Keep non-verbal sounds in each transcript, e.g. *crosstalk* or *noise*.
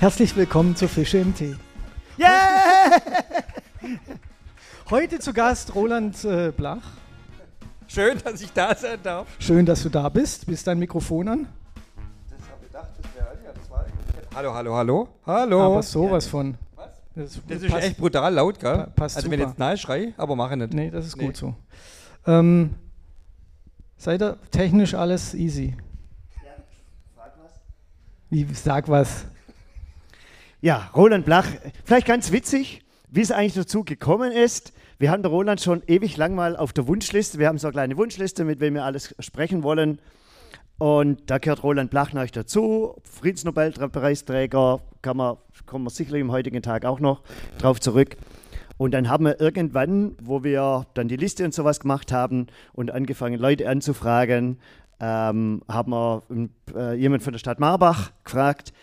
Herzlich willkommen zu Fische im Tee. Yeah! *laughs* Heute zu Gast Roland äh, Blach. Schön, dass ich da sein darf. Schön, dass du da bist. Bist dein Mikrofon an? Das habe ich gedacht, das wäre ja, das war Hallo, hallo, hallo. Hallo. Aber sowas von. Was? Das, Das ist echt brutal laut, gell? Pa- passt also wenn ich super. jetzt nein schrei, aber mache nicht. Nee, das ist Nee. gut so. Ähm, seid ihr technisch alles easy? Wie, sag was. Ja, Roland Blach, vielleicht ganz witzig, wie es eigentlich dazu gekommen ist. Wir haben den Roland schon ewig lang mal auf der Wunschliste. Wir haben so eine kleine Wunschliste, mit wem wir alles sprechen wollen. Und da gehört Roland Blach natürlich dazu. Friedensnobelpreisträger, kann man, kommen wir sicherlich im heutigen Tag auch noch drauf zurück. Und dann haben wir irgendwann, wo wir dann die Liste und sowas gemacht haben und angefangen, Leute anzufragen, ähm, haben wir äh, jemand von der Stadt Marbach gefragt,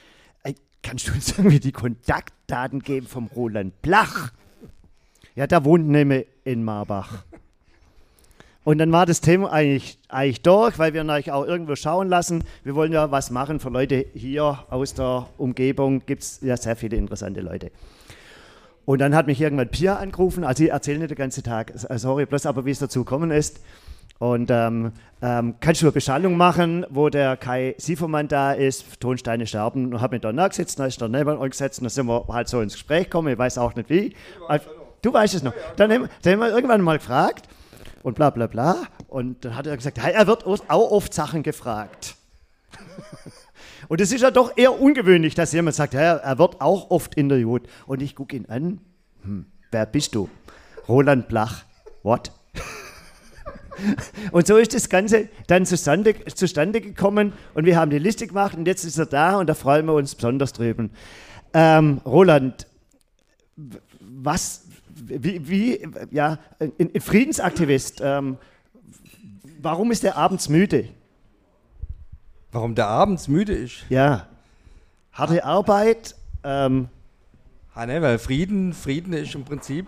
kannst du uns *laughs* irgendwie die Kontaktdaten geben vom Roland Blach? Ja, der wohnt nämlich in Marbach. Und dann war das Thema eigentlich, eigentlich durch, weil wir natürlich auch irgendwo schauen lassen. Wir wollen ja was machen für Leute hier aus der Umgebung. Gibt es ja sehr viele interessante Leute. Und dann hat mich irgendwann Pia angerufen. Also ich erzähle nicht den ganzen Tag, sorry, bloß aber wie es dazu gekommen ist. Und ähm, ähm, kannst du eine Beschallung machen, wo der Kai Siefermann da ist, Tonsteine Scherben, und habe mich da nachgesetzt, dann ist er neben uns gesetzt und dann sind wir halt so ins Gespräch gekommen, ich weiß auch nicht wie. Äh, Du weißt es noch. Dann haben, dann haben wir irgendwann mal gefragt und bla bla bla. Und dann hat er gesagt, hey, er wird auch oft Sachen gefragt. *laughs* Und es ist ja doch eher ungewöhnlich, dass jemand sagt, ja, er wird auch oft interviewt. Und ich gucke ihn an. Hm, wer bist du? Roland Blach. What? *laughs* *laughs* Und so ist das Ganze dann zustande, zustande gekommen und wir haben die Liste gemacht und jetzt ist er da und da freuen wir uns besonders drüben. Ähm, Roland, was, wie, wie ja, ein, Friedensaktivist, ähm, warum ist er abends müde? Warum der abends müde ist? Ja, harte Arbeit, ähm, Ah, ne, weil Frieden, Frieden ist im Prinzip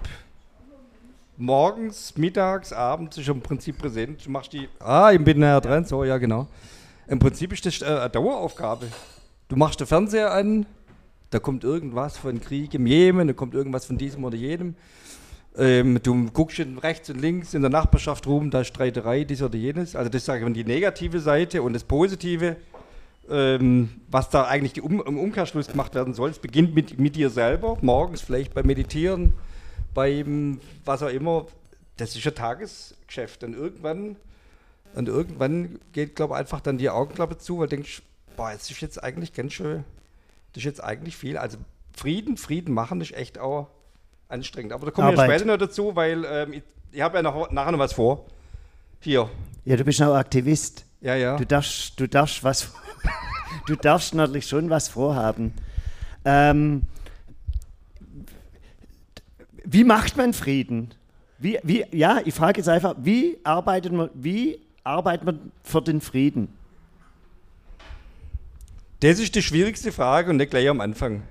morgens, mittags, abends ist im Prinzip präsent. Du machst die. Ah, ich bin näher dran, so, ja, genau. Im Prinzip ist das äh, eine Daueraufgabe. Du machst den Fernseher an, da kommt irgendwas von Krieg im Jemen, da kommt irgendwas von diesem oder jenem. Ähm, du guckst rechts und links in der Nachbarschaft rum, da ist Streiterei, dies oder jenes. Also das sage ich mal die negative Seite und das Positive, ähm, was da eigentlich um, im Umkehrschluss gemacht werden soll. Es beginnt mit, mit dir selber, morgens vielleicht beim Meditieren, beim was auch immer. Das ist ein Tagesgeschäft. Und irgendwann, und irgendwann geht, glaube ich, einfach dann die Augenklappe zu, weil du denkst, boah, das ist jetzt eigentlich ganz schön, das ist jetzt eigentlich viel. Also Frieden, Frieden machen ist echt auch anstrengend. Aber da kommen wir ja später noch dazu, weil ähm, ich, ich habe ja noch, nachher noch was vor. Hier. ja, du bist auch Aktivist. Ja, ja. Du darfst, du darfst was, *laughs* du darfst natürlich schon was vorhaben. Ähm, wie macht man Frieden? Wie, wie, ja, ich frage jetzt einfach, wie arbeitet man, wie arbeitet man für den Frieden? Das ist die schwierigste Frage und nicht gleich am Anfang.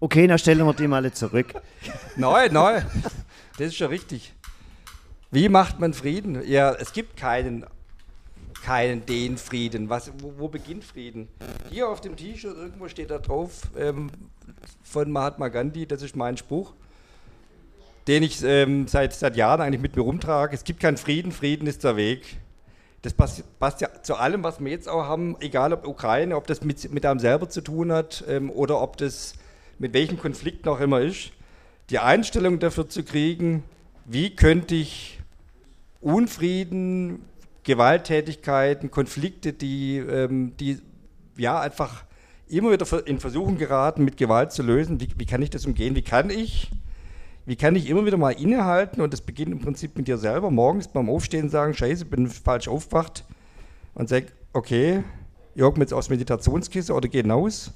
Okay, dann stellen wir die mal zurück. *laughs* Nein, nein, das ist schon richtig. Wie macht man Frieden? Ja, es gibt keinen, keinen den Frieden. Was, wo, wo beginnt Frieden? Hier auf dem T-Shirt irgendwo steht da drauf ähm, von Mahatma Gandhi, das ist mein Spruch, den ich ähm, seit, seit Jahren eigentlich mit mir rumtrage. Es gibt keinen Frieden, Frieden ist der Weg. Das passt, passt ja zu allem, was wir jetzt auch haben, egal ob Ukraine, ob das mit, mit einem selber zu tun hat ähm, oder ob das mit welchem Konflikt noch immer ist, die Einstellung dafür zu kriegen, wie könnte ich Unfrieden, Gewalttätigkeiten, Konflikte, die, ähm, die ja einfach immer wieder in Versuchung geraten, mit Gewalt zu lösen, wie, wie kann ich das umgehen? Wie kann ich, wie kann ich immer wieder mal innehalten und das beginnt im Prinzip mit dir selber, morgens beim Aufstehen sagen, scheiße, bin falsch aufgewacht und sag, okay, ich mir jetzt aufs Meditationskissen oder geh hinaus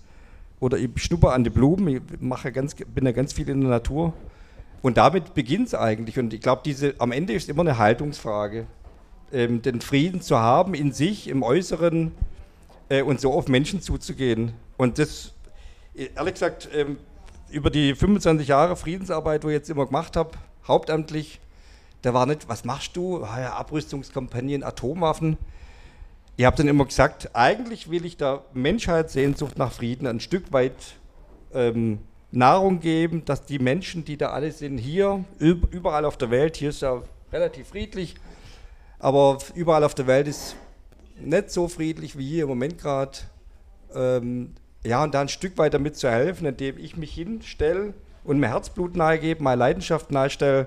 oder ich schnupper an die Blumen, ich mache ganz, bin ja ganz viel in der Natur. Und damit beginnt es eigentlich. Und ich glaube, am Ende ist immer eine Haltungsfrage. Ähm, den Frieden zu haben in sich, im Äußeren äh, und so auf Menschen zuzugehen. Und das, äh, ehrlich gesagt, ähm, über die 25 Jahre Friedensarbeit, wo ich jetzt immer gemacht habe, hauptamtlich, da war nicht, was machst du? Ah ja, Abrüstungskampagnen, Atomwaffen. Ich habe dann immer gesagt, eigentlich will ich der Menschheitssehnsucht nach Frieden ein Stück weit ähm, Nahrung geben, dass die Menschen, die da alle sind, hier, überall auf der Welt, hier ist ja relativ friedlich, aber überall auf der Welt ist nicht so friedlich wie hier im Moment gerade. Ähm, ja, und da ein Stück weit damit zu helfen, indem ich mich hinstelle und mir Herzblut nahegebe, meine Leidenschaft nahestelle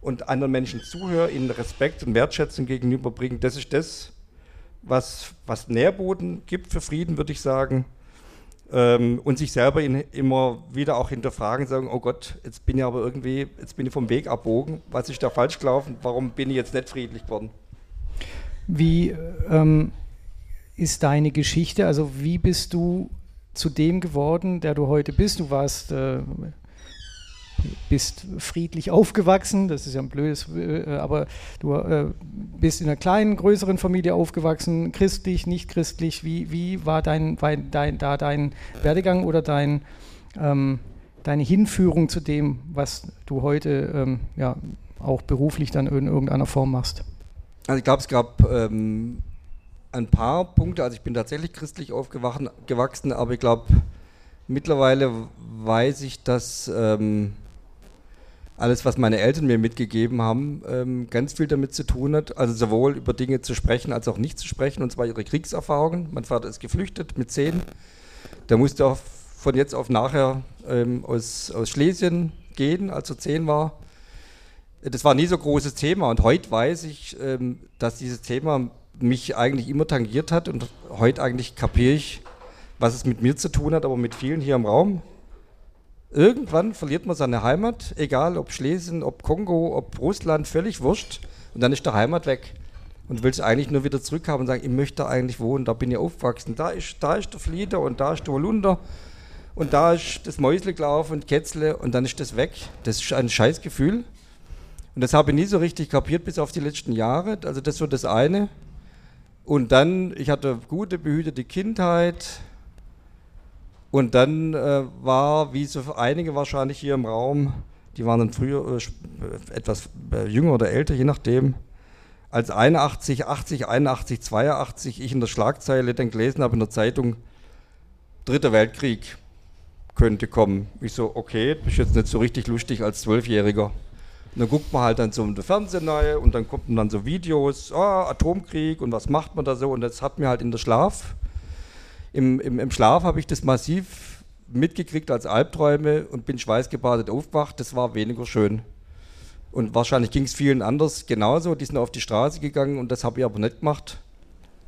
und anderen Menschen zuhöre, ihnen Respekt und Wertschätzung gegenüberbringe. Das ist das, was, was Nährboden gibt für Frieden, würde ich sagen. Ähm, und sich selber in, immer wieder auch hinterfragen, sagen, oh Gott, jetzt bin ich aber irgendwie, jetzt bin ich vom Weg abbogen, was ist da falsch gelaufen, warum bin ich jetzt nicht friedlich geworden? Wie ähm, ist deine Geschichte, also wie bist du zu dem geworden, der du heute bist? Du warst äh, bist friedlich aufgewachsen, das ist ja ein blödes, äh, aber du äh, bist in einer kleinen, größeren Familie aufgewachsen, christlich, nicht christlich. Wie, wie war dein, dein, da dein Werdegang oder dein, ähm, deine Hinführung zu dem, was du heute ähm, ja, auch beruflich dann in irgendeiner Form machst? Also ich glaube, es gab ähm, ein paar Punkte, also ich bin tatsächlich christlich aufgewachsen, aber ich glaube, mittlerweile weiß ich, dass ähm, alles, was meine Eltern mir mitgegeben haben, ähm, ganz viel damit zu tun hat. Also sowohl über Dinge zu sprechen als auch nicht zu sprechen, und zwar ihre Kriegserfahrungen. Mein Vater ist geflüchtet mit zehn. Der musste auch von jetzt auf nachher ähm, aus, aus Schlesien gehen, als er zehn war. Das war nie so großes Thema und heute weiß ich, ähm, dass dieses Thema mich eigentlich immer tangiert hat und heute eigentlich kapiere ich, was es mit mir zu tun hat, aber mit vielen hier im Raum. Irgendwann verliert man seine Heimat, egal ob Schlesien, ob Kongo, ob Russland, völlig wurscht. Und dann ist der Heimat weg. Und will es eigentlich nur wieder zurückhaben und sagen, ich möchte eigentlich wohnen, da bin ich aufgewachsen. Da ist, da ist der Flieder und da ist der Holunder und da ist das Mäusleglauf und Kätzle und dann ist das weg. Das ist ein Scheißgefühl. Und das habe ich nie so richtig kapiert bis auf die letzten Jahre. Also das so das eine. Und dann, ich hatte gute, behütete Kindheit, und dann äh, war, wie so einige wahrscheinlich hier im Raum, die waren dann früher äh, äh etwas äh, jünger oder älter, je nachdem, als 81, 80, 81, 82 ich in der Schlagzeile dann gelesen habe in der Zeitung, Dritter Weltkrieg könnte kommen. Ich so, okay, das ist jetzt nicht so richtig lustig als Zwölfjähriger. Und dann guckt man halt dann so im Fernsehen neu und dann kommen dann so Videos, oh, Atomkrieg und was macht man da so und das hat mir halt in der Schlaf im, im, im Schlaf habe ich das massiv mitgekriegt als Albträume und bin schweißgebadet aufgewacht. Das war weniger schön. Und wahrscheinlich ging es vielen anders genauso. Die sind auf die Straße gegangen und das habe ich aber nicht gemacht.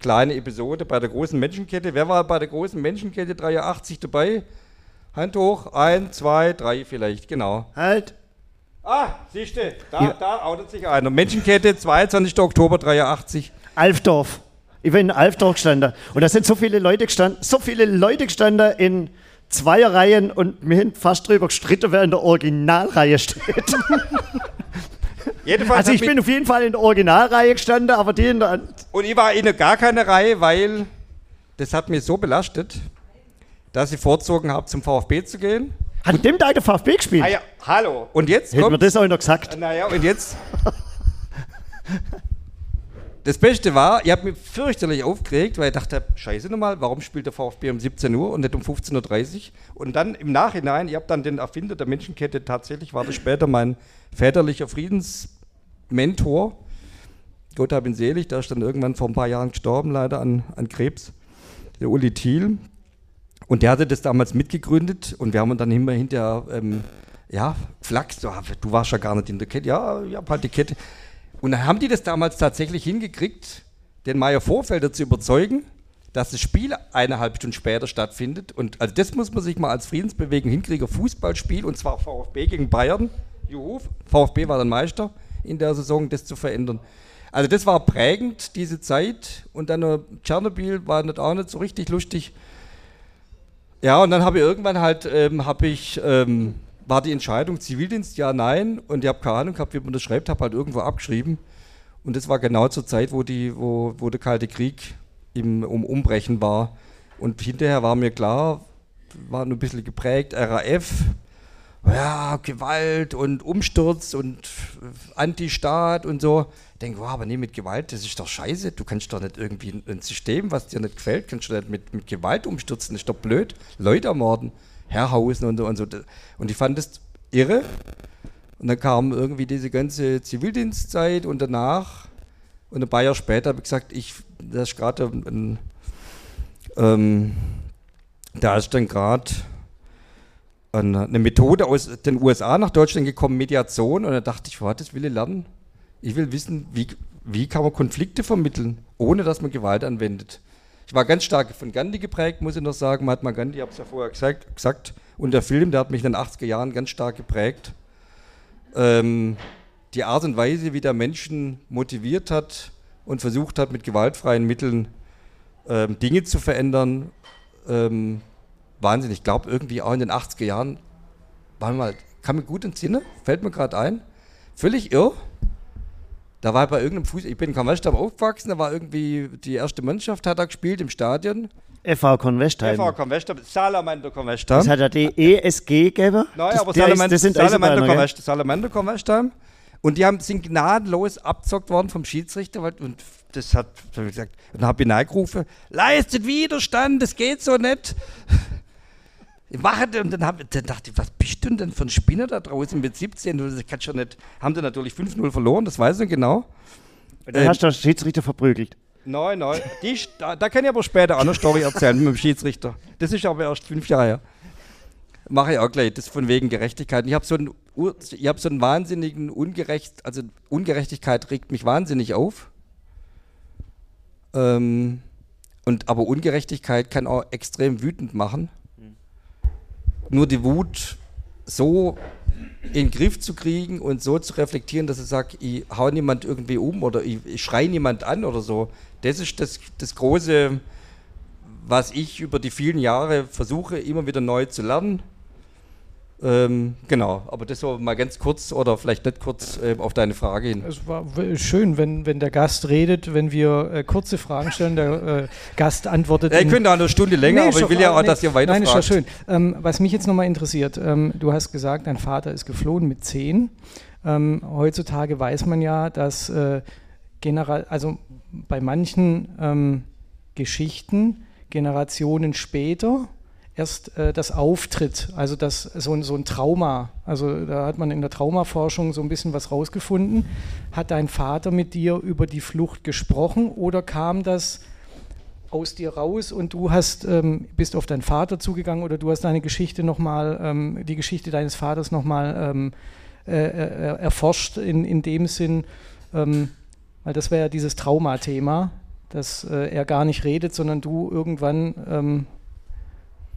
Kleine Episode bei der großen Menschenkette. Wer war bei der großen Menschenkette 83 dabei? Hand hoch. Ein, zwei, drei vielleicht, genau. Halt. Ah, siehst du, da, ja. da outet sich einer. Menschenkette, 22. Oktober 83. Alfdorf. Ich bin in Alfdorf gestanden und da sind so viele Leute gestanden, so viele Leute gestanden in Zweierreihen und mir hin fast drüber gestritten, wer in der Originalreihe steht. *laughs* also ich bin auf jeden Fall in der Originalreihe gestanden, aber die in der... Und ich war in gar keine Reihe, weil das hat mich so belastet, dass ich vorzogen habe, zum VfB zu gehen. Hat dem Tag der VfB gespielt? Ah ja, hallo. Und jetzt Hätten wir das auch noch gesagt. Naja, und jetzt... *laughs* Das Beste war, ich habe mich fürchterlich aufgeregt, weil ich dachte, scheiße nochmal, warum spielt der VfB um 17 Uhr und nicht um 15.30 Uhr? Und dann im Nachhinein, ich habe dann den Erfinder der Menschenkette, tatsächlich war das später mein väterlicher Friedensmentor. Gott hab ihn selig, der ist dann irgendwann vor ein paar Jahren gestorben, leider an, an Krebs, der Uli Thiel. Und der hatte das damals mitgegründet und wir haben dann immer hinterher, ähm, ja, flachs, so, du warst ja gar nicht in der Kette, ja, ich habe halt die Kette. Und dann haben die das damals tatsächlich hingekriegt, den Meier Vorfelder zu überzeugen, dass das Spiel eineinhalb Stunden später stattfindet. Und also das muss man sich mal als Friedensbewegung hinkriegen. Fußballspiel und zwar VfB gegen Bayern. Juhu, VfB war dann Meister in der Saison, das zu verändern. Also das war prägend, diese Zeit. Und dann Tschernobyl war nicht auch nicht so richtig lustig. Ja, und dann habe ich irgendwann halt, ähm, habe ich ähm, war die Entscheidung Zivildienst, ja, nein. Und ich habe keine Ahnung gehabt, wie man das schreibt, habe halt irgendwo abgeschrieben. Und das war genau zur Zeit, wo, die, wo, wo der Kalte Krieg im um Umbrechen war. Und hinterher war mir klar, war nur ein bisschen geprägt, RAF, ja, Gewalt und Umsturz und Antistaat und so. Denke, wow, aber nee, mit Gewalt, das ist doch scheiße. Du kannst doch nicht irgendwie ein System, was dir nicht gefällt, kannst du nicht mit, mit Gewalt umstürzen. Das ist doch blöd. Leute ermorden. Herrhausen und so und so. Und ich fand das irre. Und dann kam irgendwie diese ganze Zivildienstzeit und danach und ein paar Jahre später habe ich gesagt, ich, das ist gerade ein, ähm, da ist dann gerade eine Methode aus den USA nach Deutschland gekommen, Mediation. Und da dachte ich, was, das will ich lernen. Ich will wissen, wie, wie kann man Konflikte vermitteln, ohne dass man Gewalt anwendet. Ich war ganz stark von Gandhi geprägt, muss ich noch sagen. Mahatma Gandhi, ich habe es ja vorher gesagt, gesagt. Und der Film, der hat mich in den 80er Jahren ganz stark geprägt. Ähm, die Art und Weise, wie der Menschen motiviert hat und versucht hat, mit gewaltfreien Mitteln ähm, Dinge zu verändern, ähm, Wahnsinn. Ich glaube, irgendwie auch in den 80er Jahren, waren mal, kam mir gut ins Sinne, fällt mir gerade ein. Völlig irr. Da war bei irgendeinem Fuß, ich bin in Convestheim aufgewachsen, da war irgendwie die erste Mannschaft, hat da gespielt im Stadion. FV Convestheim. FV Convestheim, Salamander Convestheim. Das hat ja die ESG gegeben. Nein, das, aber Salamander, das sind Salamander, Convestheim, Salamander Convestheim. Und die haben, sind gnadenlos abzockt worden vom Schiedsrichter. weil- Und das hat, hab ich gesagt, und dann habe ich reingerufen, leistet Widerstand, das geht so nicht. Ich mache das und dann, hab, dann dachte ich, was bist du denn für ein Spinner da draußen mit 17? Das kannst schon nicht. Haben die natürlich 5-0 verloren, das weiß ich genau. Und dann hast du den Schiedsrichter verprügelt. Nein, nein. Die, da, da kann ich aber später auch eine Story erzählen mit dem Schiedsrichter. Das ist aber erst fünf Jahre her. Mache ich auch gleich, das ist von wegen Gerechtigkeit. Ich habe so einen, ich habe so einen wahnsinnigen Ungerecht, also Ungerechtigkeit regt mich wahnsinnig auf. Ähm, und aber Ungerechtigkeit kann auch extrem wütend machen. Nur die Wut so in den Griff zu kriegen und so zu reflektieren, dass ich sage, ich hau niemand irgendwie um oder ich, ich schreie niemand an oder so. Das ist das, das Große, was ich über die vielen Jahre versuche, immer wieder neu zu lernen. Ähm, genau, aber das war mal ganz kurz oder vielleicht nicht kurz äh, auf deine Frage hin. Es war schön, wenn, wenn der Gast redet, wenn wir äh, kurze Fragen stellen, der äh, Gast antwortet. Ja, ich könnte auch eine Stunde länger, Nee, aber ich will ja auch, nee, dass ihr weiter Nein, ist ja schön. Ähm, was mich jetzt nochmal interessiert, ähm, du hast gesagt, dein Vater ist geflohen mit zehn. Ähm, heutzutage weiß man ja, dass äh, general, also bei manchen ähm, Geschichten Generationen später erst äh, das auftritt, also das so ein, so ein Trauma, also da hat man in der Traumaforschung so ein bisschen was rausgefunden. Hat dein Vater mit dir über die Flucht gesprochen oder kam das aus dir raus und du hast, ähm, bist auf deinen Vater zugegangen oder du hast deine Geschichte nochmal, ähm, die Geschichte deines Vaters nochmal ähm, äh, äh, erforscht in, in dem Sinn, ähm, weil das wäre ja dieses Traumathema, dass äh, er gar nicht redet, sondern du irgendwann ähm,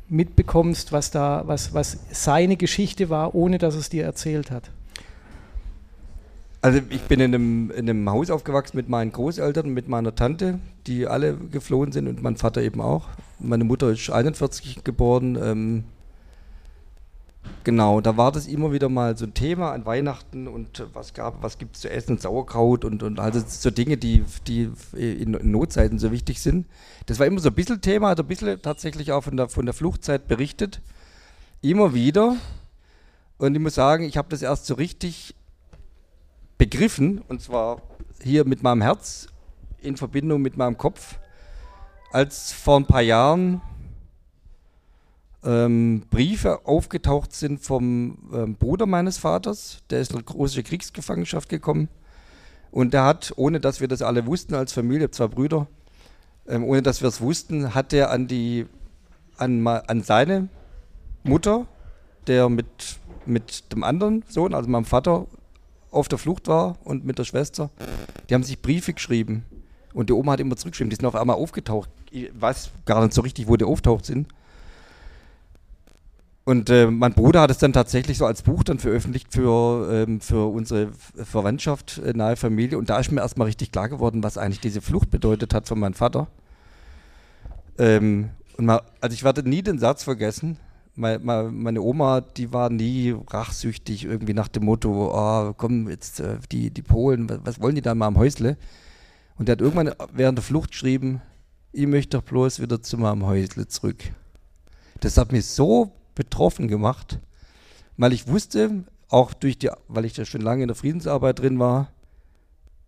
mitbekommst, was da, was, was seine Geschichte war, ohne dass es dir erzählt hat. Also ich bin in einem, in einem Haus aufgewachsen mit meinen Großeltern mit meiner Tante, die alle geflohen sind und mein Vater eben auch. Meine Mutter ist 41 geboren. Ähm, genau, da war das immer wieder mal so ein Thema an Weihnachten und was gab, was gibt es zu essen, Sauerkraut und, und also so Dinge, die, die in, in Notzeiten so wichtig sind. Das war immer so ein bisschen Thema, hat ein bisschen tatsächlich auch von der, von der Fluchtzeit berichtet. Immer wieder. Und ich muss sagen, ich habe das erst so richtig begriffen, und zwar hier mit meinem Herz in Verbindung mit meinem Kopf, als vor ein paar Jahren ähm, Briefe aufgetaucht sind vom ähm, Bruder meines Vaters, der ist in große Kriegsgefangenschaft gekommen und der hat, ohne dass wir das alle wussten als Familie, zwei Brüder, ähm, ohne dass wir es wussten, hat er an an, an seine Mutter, der mit, mit dem anderen Sohn, also meinem Vater, auf der Flucht war und mit der Schwester, die haben sich Briefe geschrieben. Und die Oma hat immer zurückgeschrieben, die sind auf einmal aufgetaucht. Ich weiß gar nicht so richtig, wo die auftaucht sind. Und äh, mein Bruder hat es dann tatsächlich so als Buch dann veröffentlicht für, ähm, für unsere Verwandtschaft, äh, nahe Familie. Und da ist mir erstmal richtig klar geworden, was eigentlich diese Flucht bedeutet hat von meinem Vater. Ähm, und mal, also ich werde nie den Satz vergessen. Meine, meine Oma, die war nie rachsüchtig, irgendwie nach dem Motto, oh, komm, jetzt äh, die, die Polen, was, was wollen die da mal am Häusle? Und der hat irgendwann während der Flucht geschrieben, ich möchte doch bloß wieder zu meinem Häusle zurück. Das hat mich so betroffen gemacht, weil ich wusste, auch durch die, weil ich da schon lange in der Friedensarbeit drin war,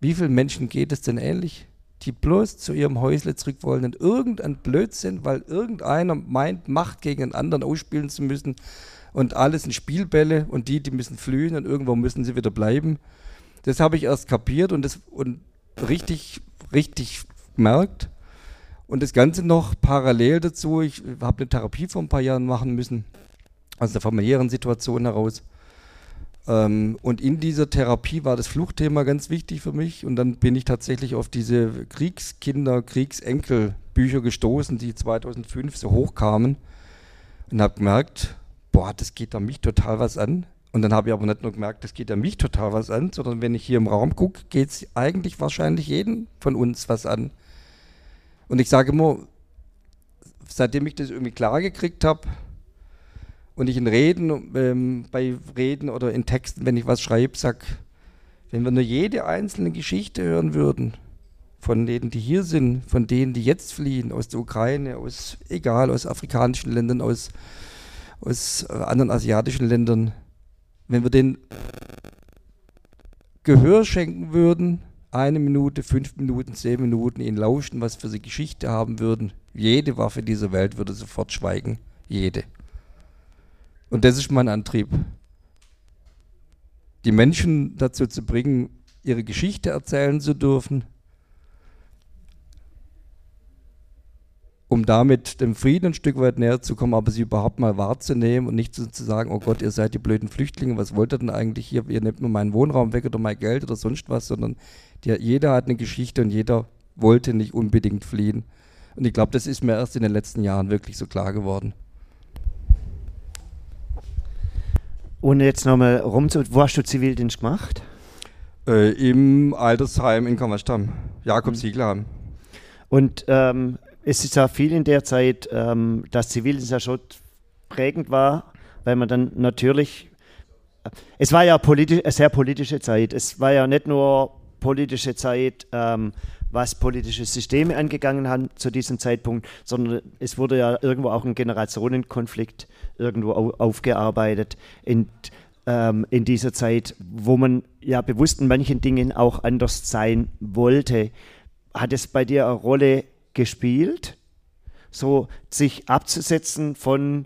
wie vielen Menschen geht es denn ähnlich, die bloß zu ihrem Häusle zurück wollen und irgendein Blödsinn, weil irgendeiner meint, Macht gegen einen anderen ausspielen zu müssen und alles sind Spielbälle und die, die müssen flühen und irgendwo müssen sie wieder bleiben. Das habe ich erst kapiert und, das, und richtig, richtig gemerkt. Und das Ganze noch parallel dazu, ich habe eine Therapie vor ein paar Jahren machen müssen, aus der familiären Situation heraus. Ähm, und in dieser Therapie war das Fluchtthema ganz wichtig für mich. Und dann bin ich tatsächlich auf diese Kriegskinder, Kriegsenkel-Bücher gestoßen, die 2005 so hochkamen. Und habe gemerkt, boah, das geht da mich total was an. Und dann habe ich aber nicht nur gemerkt, das geht ja mich total was an, sondern wenn ich hier im Raum gucke, geht es eigentlich wahrscheinlich jeden von uns was an. Und ich sage immer, seitdem ich das irgendwie klar gekriegt habe und ich in Reden, ähm, bei Reden oder in Texten, wenn ich was schreibe, sage, wenn wir nur jede einzelne Geschichte hören würden, von denen, die hier sind, von denen, die jetzt fliehen, aus der Ukraine, aus, egal, aus afrikanischen Ländern, aus aus äh, anderen asiatischen Ländern, wenn wir den Gehör schenken würden, eine Minute, fünf Minuten, zehn Minuten, ihnen lauschen, was für sie Geschichte haben würden, jede Waffe dieser Welt würde sofort schweigen. Jede. Und das ist mein Antrieb. Die Menschen dazu zu bringen, ihre Geschichte erzählen zu dürfen, um damit dem Frieden ein Stück weit näher zu kommen, aber sie überhaupt mal wahrzunehmen und nicht zu, zu sagen, oh Gott, ihr seid die blöden Flüchtlinge, was wollt ihr denn eigentlich hier? Ihr nehmt nur meinen Wohnraum weg oder mein Geld oder sonst was, sondern die, jeder hat eine Geschichte und jeder wollte nicht unbedingt fliehen. Und ich glaube, das ist mir erst in den letzten Jahren wirklich so klar geworden. Und jetzt nochmal rum zu, wo hast du Zivildienst gemacht? Äh, Im Altersheim in Kammerstamm, Jakob Sieglerheim. Und ähm, es ist ja viel in der Zeit, ähm, dass Zivildienst ja schon prägend war, weil man dann natürlich, es war ja politisch, eine sehr politische Zeit. Es war ja nicht nur politische Zeit, ähm, was politische Systeme angegangen haben zu diesem Zeitpunkt, sondern es wurde ja irgendwo auch ein Generationenkonflikt irgendwo au aufgearbeitet in, ähm, in dieser Zeit, wo man ja bewusst in manchen Dingen auch anders sein wollte. Hat es bei dir eine Rolle gespielt, so sich abzusetzen von,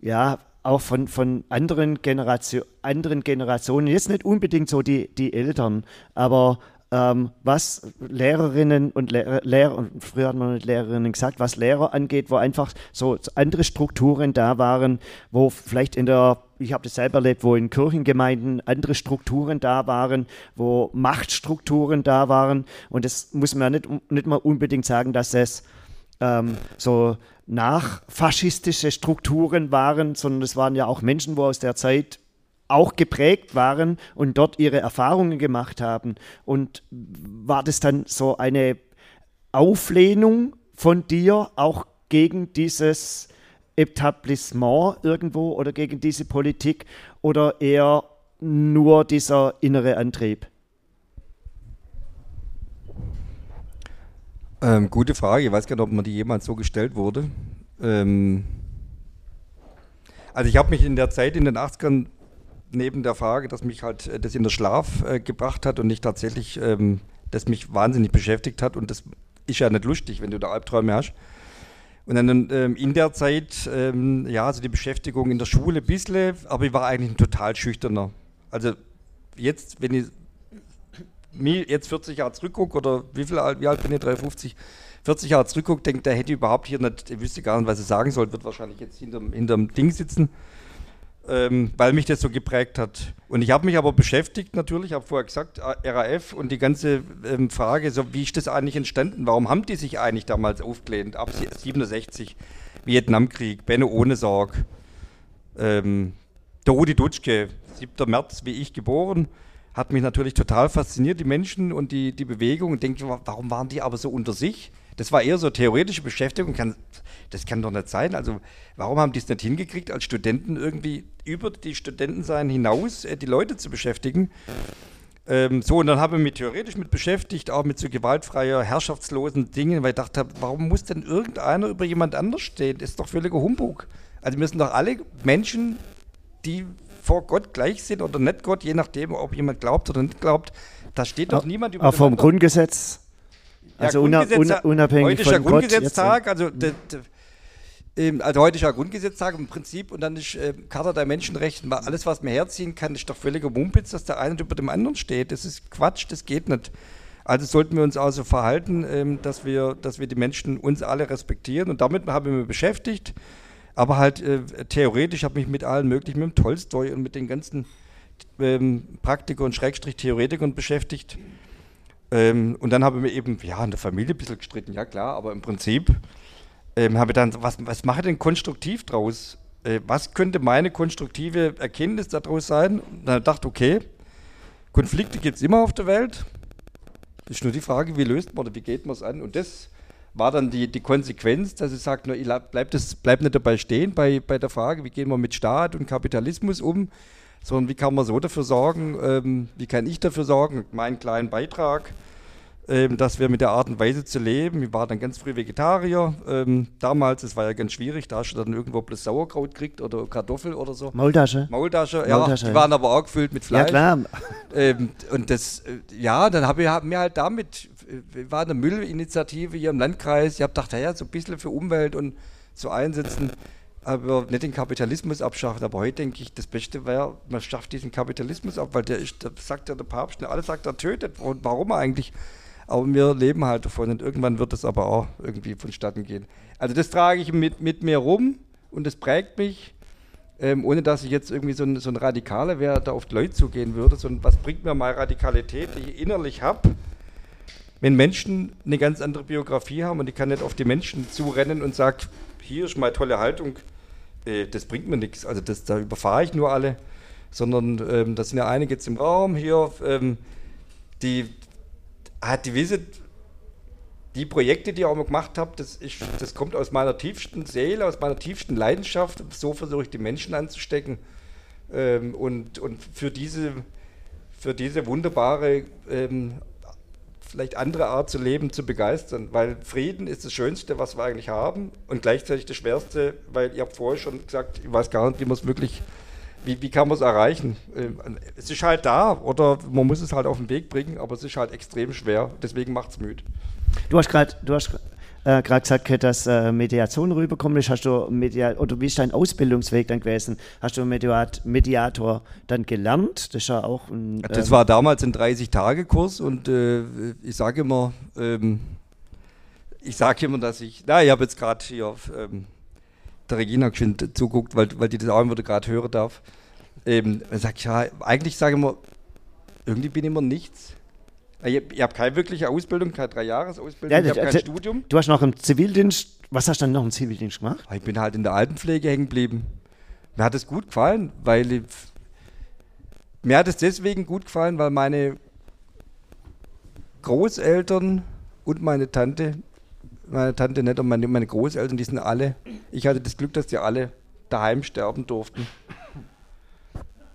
ja, auch von, von anderen, Generation, anderen Generationen, jetzt nicht unbedingt so die, die Eltern, aber ähm, was Lehrerinnen und Lehrer, Lehrer, früher hat man mit Lehrerinnen gesagt, was Lehrer angeht, wo einfach so andere Strukturen da waren, wo vielleicht in der, ich habe das selber erlebt, wo in Kirchengemeinden andere Strukturen da waren, wo Machtstrukturen da waren. Und das muss man ja nicht, nicht mal unbedingt sagen, dass es ähm, so nachfaschistische Strukturen waren, sondern es waren ja auch Menschen, wo aus der Zeit auch geprägt waren und dort ihre Erfahrungen gemacht haben. Und war das dann so eine Auflehnung von dir auch gegen dieses Etablissement irgendwo oder gegen diese Politik oder eher nur dieser innere Antrieb? Ähm, gute Frage. Ich weiß gar nicht, ob mir die jemals so gestellt wurde. Ähm also ich habe mich in der Zeit in den 80ern neben der Frage, dass mich halt äh, das in der Schlaf äh, gebracht hat und nicht tatsächlich, ähm, das mich wahnsinnig beschäftigt hat und das ist ja nicht lustig, wenn du da Albträume hast. Und dann ähm, in der Zeit, ähm, ja, also die Beschäftigung in der Schule ein bisschen, aber ich war eigentlich ein total schüchterner. Also jetzt, wenn ich mir jetzt 40 Jahre zurückgucke, oder wie viel wie alt bin ich, 53, 40 Jahre zurückgucke, denke, der hätte überhaupt hier nicht, ich wüsste gar nicht, was ich sagen soll, wird wahrscheinlich jetzt hinterm, hinterm Ding sitzen ähm, weil mich das so geprägt hat. Und ich habe mich aber beschäftigt natürlich, habe vorher gesagt, äh, RAF und die ganze ähm, Frage, so wie ist das eigentlich entstanden? Warum haben die sich eigentlich damals aufgelehnt? Ab 67, Vietnamkrieg, Benno ohne Sorg, ähm, der Rudi Dutschke, 7. März, wie ich geboren, hat mich natürlich total fasziniert, die Menschen und die, die Bewegung. Und denke, warum waren die aber so unter sich? Das war eher so theoretische Beschäftigung. Kann, das kann doch nicht sein. Also warum haben die es nicht hingekriegt, als Studenten irgendwie über die Studentensein hinaus äh, die Leute zu beschäftigen? Ähm, so, und dann habe ich mich theoretisch mit beschäftigt, auch mit so gewaltfreier, herrschaftslosen Dingen, weil ich dachte, warum muss denn irgendeiner über jemand anders stehen? Das ist doch völliger Humbug. Also müssen doch alle Menschen, die vor Gott gleich sind oder nicht Gott, je nachdem, ob jemand glaubt oder nicht glaubt, da steht doch niemand über. Auch vom Grundgesetz Also ja, unab unabhängig ist ja Grundgesetztag, also de, de, ähm, also ja Grundgesetztag im Prinzip und dann ist äh, Charta der Menschenrechte, alles was man herziehen kann, ist doch völliger Mumpitz, dass der eine über dem anderen steht. Das ist Quatsch, das geht nicht. Also sollten wir uns also verhalten, ähm, dass, wir, dass wir die Menschen uns alle respektieren und damit haben wir mich beschäftigt. Aber halt äh, theoretisch habe ich mich mit allen möglichen, mit dem Tolstoi und mit den ganzen ähm, Praktiker und Schrägstrich Theoretikern beschäftigt. Ähm, und dann habe ich mir eben, ja, in der Familie ein bisschen gestritten, ja klar, aber im Prinzip ähm, habe dann, was, was mache ich denn konstruktiv draus? Äh, was könnte meine konstruktive Erkenntnis daraus sein? Und dann dachte ich, okay, Konflikte gibt es immer auf der Welt. Ist nur die Frage, wie löst man oder wie geht man es an? Und das war dann die, die Konsequenz, dass ich sage, ich bleib, bleib nicht dabei stehen bei, bei der Frage, wie gehen wir mit Staat und Kapitalismus um, sondern wie kann man so dafür sorgen, ähm, wie kann ich dafür sorgen, meinen kleinen Beitrag, ähm, dass wir mit der Art und Weise zu leben, ich war dann ganz früh Vegetarier, ähm, damals, es war ja ganz schwierig, da hast du dann irgendwo bloß Sauerkraut kriegt oder Kartoffel oder so. Maultasche. Maultasche, ja, Maultasche, die waren aber auch gefüllt mit Fleisch. Ja, klar. Ähm, und das, äh, ja, dann habe ich hab mir halt damit, äh, war eine Müllinitiative hier im Landkreis, ich habe gedacht, ja, so ein bisschen für Umwelt und so einsetzen aber nicht den Kapitalismus abschaffen. Aber heute denke ich, das Beste wäre, man schafft diesen Kapitalismus ab, weil der ist, das sagt ja der Papst, alle sagt, er tötet. Und warum eigentlich? Aber wir leben halt davon und irgendwann wird es aber auch irgendwie vonstatten gehen. Also das trage ich mit, mit mir rum und das prägt mich, ähm, ohne dass ich jetzt irgendwie so ein, so ein Radikaler wäre, da auf die Leute zugehen würde, sondern was bringt mir mal Radikalität, die ich innerlich habe, wenn Menschen eine ganz andere Biografie haben und ich kann nicht auf die Menschen zurennen und sage, hier ist meine tolle Haltung, äh, das bringt mir nichts, also das, da überfahre ich nur alle, sondern ähm, da sind ja einige jetzt im Raum hier, ähm, die hat die Visit, die Projekte, die ich auch mal gemacht habe, das, ist, das kommt aus meiner tiefsten Seele, aus meiner tiefsten Leidenschaft. So versuche ich die Menschen anzustecken. Ähm, und, und für diese, für diese wunderbare, ähm, vielleicht andere Art zu leben, zu begeistern. Weil Frieden ist das Schönste, was wir eigentlich haben und gleichzeitig das Schwerste, weil ihr habt vorher schon gesagt, ich weiß gar nicht, wie man es wirklich wie, wie kann man es erreichen? Ähm, es ist halt da oder man muss es halt auf den Weg bringen, aber es ist halt extrem schwer. Deswegen macht es müde. Du hast gerade äh, gesagt, dass äh, Mediation rüberkommt ist. Hast du Media oder wie ist dein Ausbildungsweg dann gewesen? Hast du Mediat Mediator dann gelernt? Das ist ja auch ein, ähm Das war damals ein 30-Tage-Kurs und äh, ich sage immer, ähm, ich sage immer, dass ich, na, ich habe jetzt gerade hier ähm, der Regina geschwind zuguckt, weil, weil die das auch immer gerade hören darf. Ähm, dann sag ich, ja, eigentlich sage ich immer, irgendwie bin ich immer nichts. Ich, ich habe keine wirkliche Ausbildung, keine drei Jahres Ausbildung, ja, ich habe kein Studium. Du hast noch im Zivildienst, was hast du dann noch im Zivildienst gemacht? Ich bin halt in der Altenpflege hängen geblieben. Mir hat es gut gefallen, weil ich, mir hat es deswegen gut gefallen, weil meine Großeltern und meine Tante meine Tante nicht und meine, meine Großeltern, die sind alle, ich hatte das Glück, dass die alle daheim sterben durften.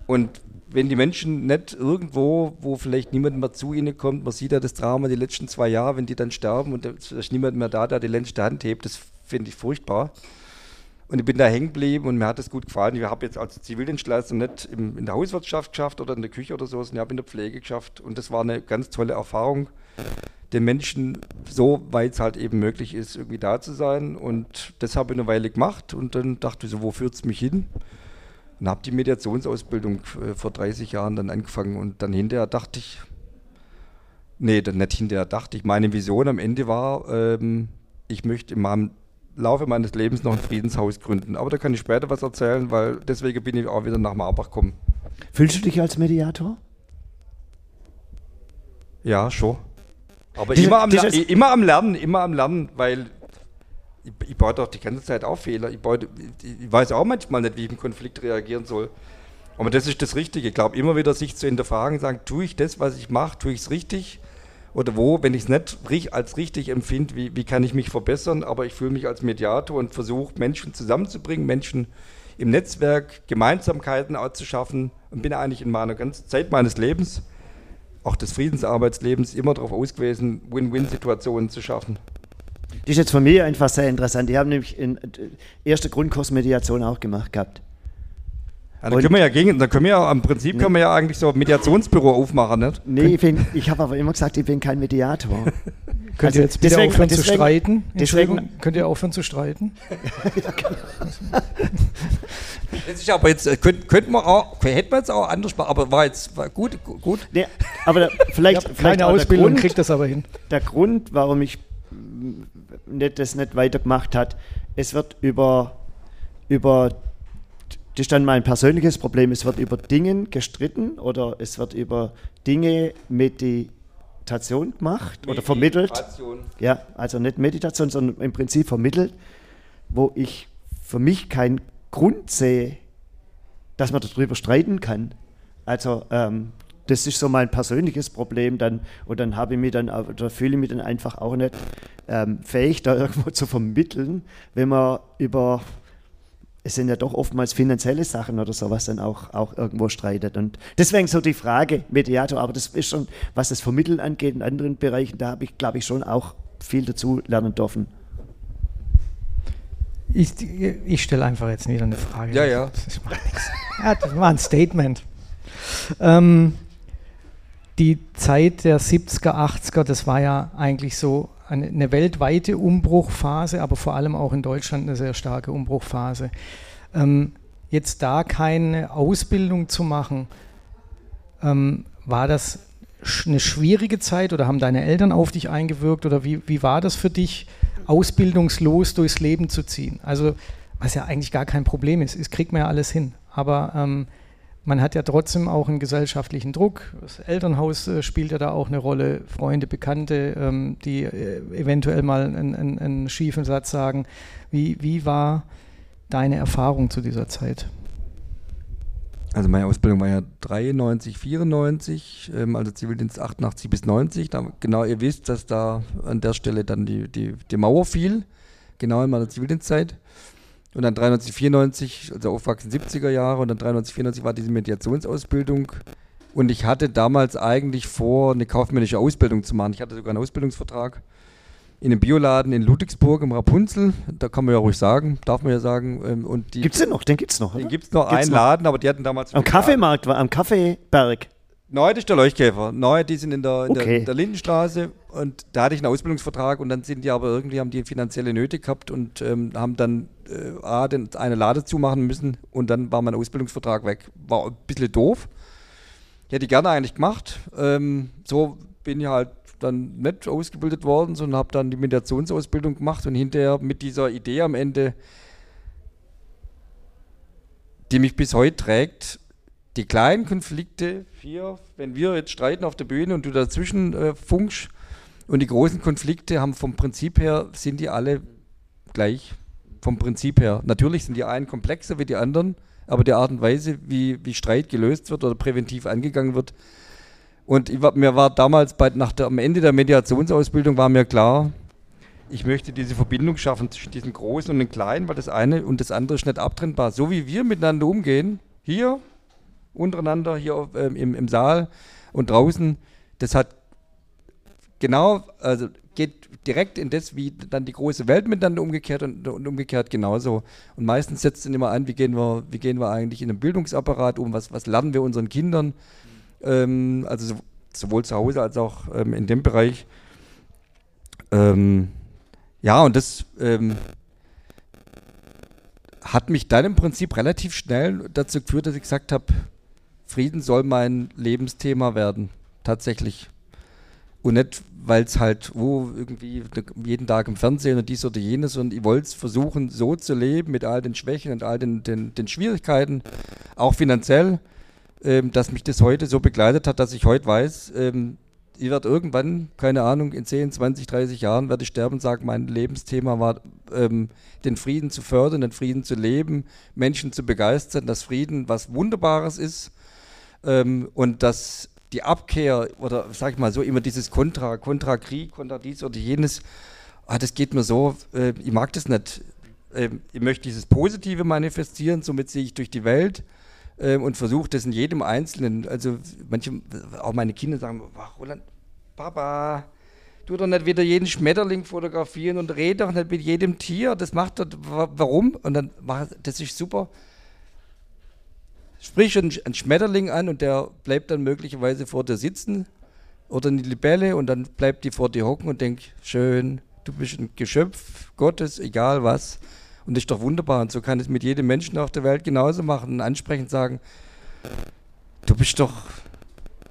Und wenn die Menschen nicht irgendwo, wo vielleicht niemand mehr zu ihnen kommt, man sieht ja das Drama die letzten zwei Jahre, wenn die dann sterben und es ist niemand mehr da, der die letzte Hand hebt, das finde ich furchtbar. Und ich bin da hängen geblieben und mir hat das gut gefallen. Ich habe jetzt als Zivildienstleister nicht im, in der Hauswirtschaft geschafft oder in der Küche oder so, sondern ich habe in der Pflege geschafft und das war eine ganz tolle Erfahrung den Menschen so weit es halt eben möglich ist, irgendwie da zu sein. Und das habe ich eine Weile gemacht und dann dachte ich so, wo führt es mich hin? Und habe die Mediationsausbildung äh, vor 30 Jahren dann angefangen und dann hinterher dachte ich, nee, dann nicht hinterher dachte ich, meine Vision am Ende war, ähm, ich möchte in meinem Laufe meines Lebens noch ein Friedenshaus gründen. Aber da kann ich später was erzählen, weil deswegen bin ich auch wieder nach Marbach gekommen. Fühlst du dich als Mediator? Ja, schon. Aber immer, am immer am Lernen, immer am Lernen, weil ich, ich baue doch die ganze Zeit auch Fehler. Ich, baue, ich weiß auch manchmal nicht, wie ich im Konflikt reagieren soll. Aber das ist das Richtige. Ich glaube, immer wieder sich zu hinterfragen, sagen, tue ich das, was ich mache, tue ich es richtig? Oder wo, wenn ich es nicht als richtig empfinde, wie, wie kann ich mich verbessern? Aber ich fühle mich als Mediator und versuche, Menschen zusammenzubringen, Menschen im Netzwerk Gemeinsamkeiten zu schaffen und bin eigentlich in meiner ganzen Zeit meines Lebens auch des Friedensarbeitslebens immer darauf ausgewiesen, Win-Win-Situationen zu schaffen. Das ist jetzt von mir einfach sehr interessant. Die haben nämlich in äh, erste Grundkursmediation auch gemacht gehabt. Ja, da können wir ja gegen, da können wir ja, im Prinzip können wir ja eigentlich so ein Mediationsbüro aufmachen, nicht? Nee, ich, ich habe aber immer gesagt, ich bin kein Mediator. *laughs* Könnt Also ihr jetzt bitte deswegen- aufhören zu deswegen- streiten? deswegen- könnt ihr aufhören zu streiten? *laughs* Das ist aber jetzt, äh, könnten könnt wir auch, hätten wir jetzt auch anders machen, aber war jetzt war gut, gu- gut. Nee, aber da, vielleicht, vielleicht keine Ausbildung und Grund, kriege das aber hin. der Grund, warum ich nicht, das nicht weitergemacht hat, es wird über, über, das ist dann mein persönliches Problem, es wird über Dinge gestritten oder es wird über Dinge Meditation gemacht oder vermittelt. Meditation. Ja, also nicht Meditation, sondern im Prinzip vermittelt, wo ich für mich keinen Grund sehe, dass man darüber streiten kann. Also ähm, das ist so mein persönliches Problem dann und dann habe ich mich dann, oder fühle ich mich dann einfach auch nicht ähm, fähig, da irgendwo zu vermitteln, wenn man über, es sind ja doch oftmals finanzielle Sachen oder sowas dann auch, auch irgendwo streitet. Und deswegen so die Frage, Mediator, aber das ist schon, was das Vermitteln angeht in anderen Bereichen, da habe ich, glaube ich, schon auch viel dazu lernen dürfen. Ich, ich stelle einfach jetzt wieder eine Frage. Ja, ja. Das macht nichts. Ja, das war ein Statement. Ähm, die Zeit der 70er, 80er, das war ja eigentlich so eine, eine weltweite Umbruchphase, aber vor allem auch in Deutschland eine sehr starke Umbruchphase. Ähm, jetzt da keine Ausbildung zu machen, ähm, war das eine schwierige Zeit oder haben deine Eltern auf dich eingewirkt oder wie, wie war das für dich, ausbildungslos durchs Leben zu ziehen? Also, was ja eigentlich gar kein Problem ist, es kriegt man ja alles hin. Aber ähm, man hat ja trotzdem auch einen gesellschaftlichen Druck. Das Elternhaus äh, spielt ja da auch eine Rolle, Freunde, Bekannte, ähm, die äh, eventuell mal einen, einen, einen schiefen Satz sagen. Wie, wie war deine Erfahrung zu dieser Zeit? Also meine Ausbildung war ja 93, 94, ähm, also Zivildienst 88 bis 90. Da, genau, ihr wisst, dass da an der Stelle dann die, die, die Mauer fiel, genau in meiner Zivildienstzeit. Und dann 93, 94, also aufwachsen 70er Jahre und dann 93, 94 war diese Mediationsausbildung. Und ich hatte damals eigentlich vor, eine kaufmännische Ausbildung zu machen. Ich hatte sogar einen Ausbildungsvertrag in einem Bioladen in Ludwigsburg im Rapunzel. Da kann man ja ruhig sagen, darf man ja sagen. ähm, Und die, Gibt es den noch? Den gibt es noch, oder? den gibt es noch Gibt's einen noch? Laden, aber die hatten damals. Am Kaffeemarkt, war am Kaffeeberg. Das ist der Leuchtkäfer. Nein, die sind in der, in Okay. der, der Lindenstraße und da hatte ich einen Ausbildungsvertrag und dann sind die aber irgendwie, haben die finanzielle Nöte gehabt und ähm, haben dann äh, A, den, eine Lade zumachen müssen und dann war mein Ausbildungsvertrag weg. War ein bisschen doof. Ich hätte ich gerne eigentlich gemacht. Ähm, so bin ich halt dann nicht ausgebildet worden, sondern habe dann die Mediationsausbildung gemacht und hinterher mit dieser Idee am Ende, die mich bis heute trägt, die kleinen Konflikte, hier, wenn wir jetzt streiten auf der Bühne und du dazwischen äh, funkst, und die großen Konflikte haben vom Prinzip her, sind die alle gleich. Vom Prinzip her. Natürlich sind die einen komplexer wie die anderen, aber die Art und Weise, wie, wie Streit gelöst wird oder präventiv angegangen wird. Und ich mir war damals bei, nach der, am Ende der Mediationsausbildung war mir klar, ich möchte diese Verbindung schaffen zwischen diesem Großen und dem Kleinen, weil das eine und das andere ist nicht abtrennbar. So wie wir miteinander umgehen, hier untereinander, hier ähm, im, im Saal und draußen, das hat genau, also geht direkt in das, wie dann die große Welt miteinander umgekehrt und, und umgekehrt genauso. Und meistens setzt es immer an, wie gehen wir, wie gehen wir eigentlich in einem Bildungsapparat um, was, was lernen wir unseren Kindern, ähm, also so, sowohl zu Hause als auch ähm, in dem Bereich. Ähm, ja, und das ähm, hat mich dann im Prinzip relativ schnell dazu geführt, dass ich gesagt habe, Frieden soll mein Lebensthema werden, tatsächlich. Und nicht, weil es halt oh, irgendwie jeden Tag im Fernsehen und dies oder jenes, sondern ich wollte es versuchen, so zu leben, mit all den Schwächen und all den, den, den Schwierigkeiten, auch finanziell, ähm, dass mich das heute so begleitet hat, dass ich heute weiß, ähm, ich werde irgendwann, keine Ahnung, in 10, 20, 30 Jahren werde ich sterben und sagen, mein Lebensthema war, ähm, den Frieden zu fördern, den Frieden zu leben, Menschen zu begeistern, dass Frieden was Wunderbares ist ähm, und dass die Abkehr oder sag ich mal so immer dieses Kontra, Kontra Krieg, Kontra dies oder jenes, ah, das geht mir so, äh, ich mag das nicht. Ähm, ich möchte dieses Positive manifestieren, somit sehe ich durch die Welt ähm, und versuche das in jedem Einzelnen. Also manche, auch meine Kinder sagen, "Ach, Roland, Papa, tu doch nicht wieder jeden Schmetterling fotografieren und red doch nicht mit jedem Tier. Das macht wa- warum? Und dann, das ist super. Sprich einen, Schmetterling an und der bleibt dann möglicherweise vor dir sitzen oder eine Libelle und dann bleibt die vor dir hocken und denkt, schön, du bist ein Geschöpf Gottes, egal was. Und das ist doch wunderbar. Und so kann es mit jedem Menschen auf der Welt genauso machen und ansprechend sagen, du bist doch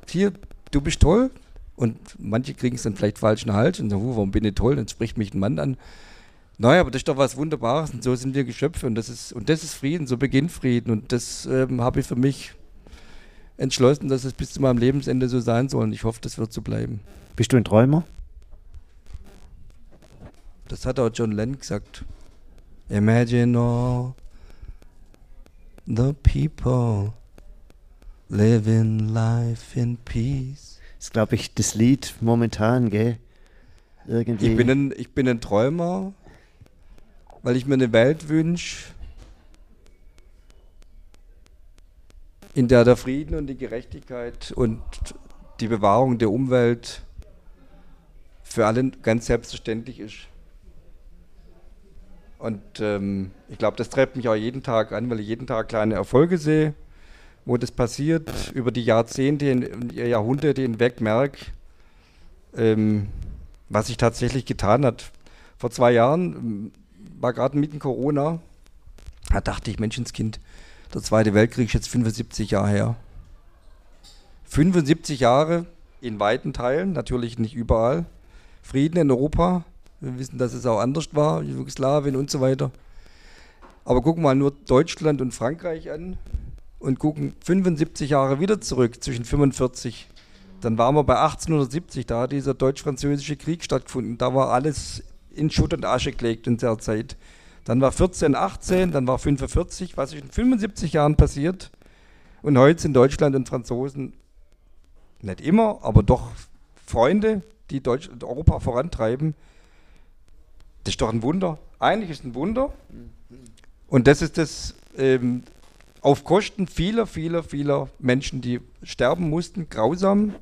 hier, du bist toll. Und manche kriegen es dann vielleicht falschen Hals und sagen, warum bin ich toll? Dann spricht mich ein Mann an. Naja, aber das ist doch was Wunderbares und so sind wir Geschöpfe und das ist, und das ist Frieden, so beginnt Frieden und das ähm, habe ich für mich entschlossen, dass es bis zu meinem Lebensende so sein soll. Und ich hoffe, das wird so bleiben. Bist du ein Träumer? Das hat auch John Lennon gesagt. Imagine all the people living life in peace. Das ist, glaube ich, das Lied momentan, gell? Irgendwie. Ich bin ein, ich bin ein Träumer, weil ich mir eine Welt wünsche, in der der Frieden und die Gerechtigkeit und die Bewahrung der Umwelt für alle ganz selbstverständlich ist. Und ähm, ich glaube, das treibt mich auch jeden Tag an, weil ich jeden Tag kleine Erfolge sehe, wo das passiert, über die Jahrzehnte, Jahrhunderte hinweg merke, ähm, was sich tatsächlich getan hat. Vor zwei Jahren war gerade mitten Corona, da dachte ich, Menschenskind, der Zweite Weltkrieg ist jetzt 75 Jahre her. 75 Jahre in weiten Teilen, natürlich nicht überall. Frieden in Europa. Wir wissen, dass es auch anders war, Jugoslawien und so weiter. Aber gucken wir mal nur Deutschland und Frankreich an und gucken 75 Jahre wieder zurück, zwischen 45. Dann waren wir bei 1870, da hat dieser deutsch-französische Krieg stattgefunden. Da war alles in Schutt und Asche gelegt in der Zeit. Dann war 14, 18, dann war 45, was ist in 75 Jahren passiert. Und heute sind Deutschland und Franzosen nicht immer, aber doch Freunde, die Deutsch Europa vorantreiben. Das ist doch ein Wunder. Eigentlich ist es ein Wunder. Und das ist das ähm, auf Kosten vieler, vieler, vieler Menschen, die sterben mussten, grausam.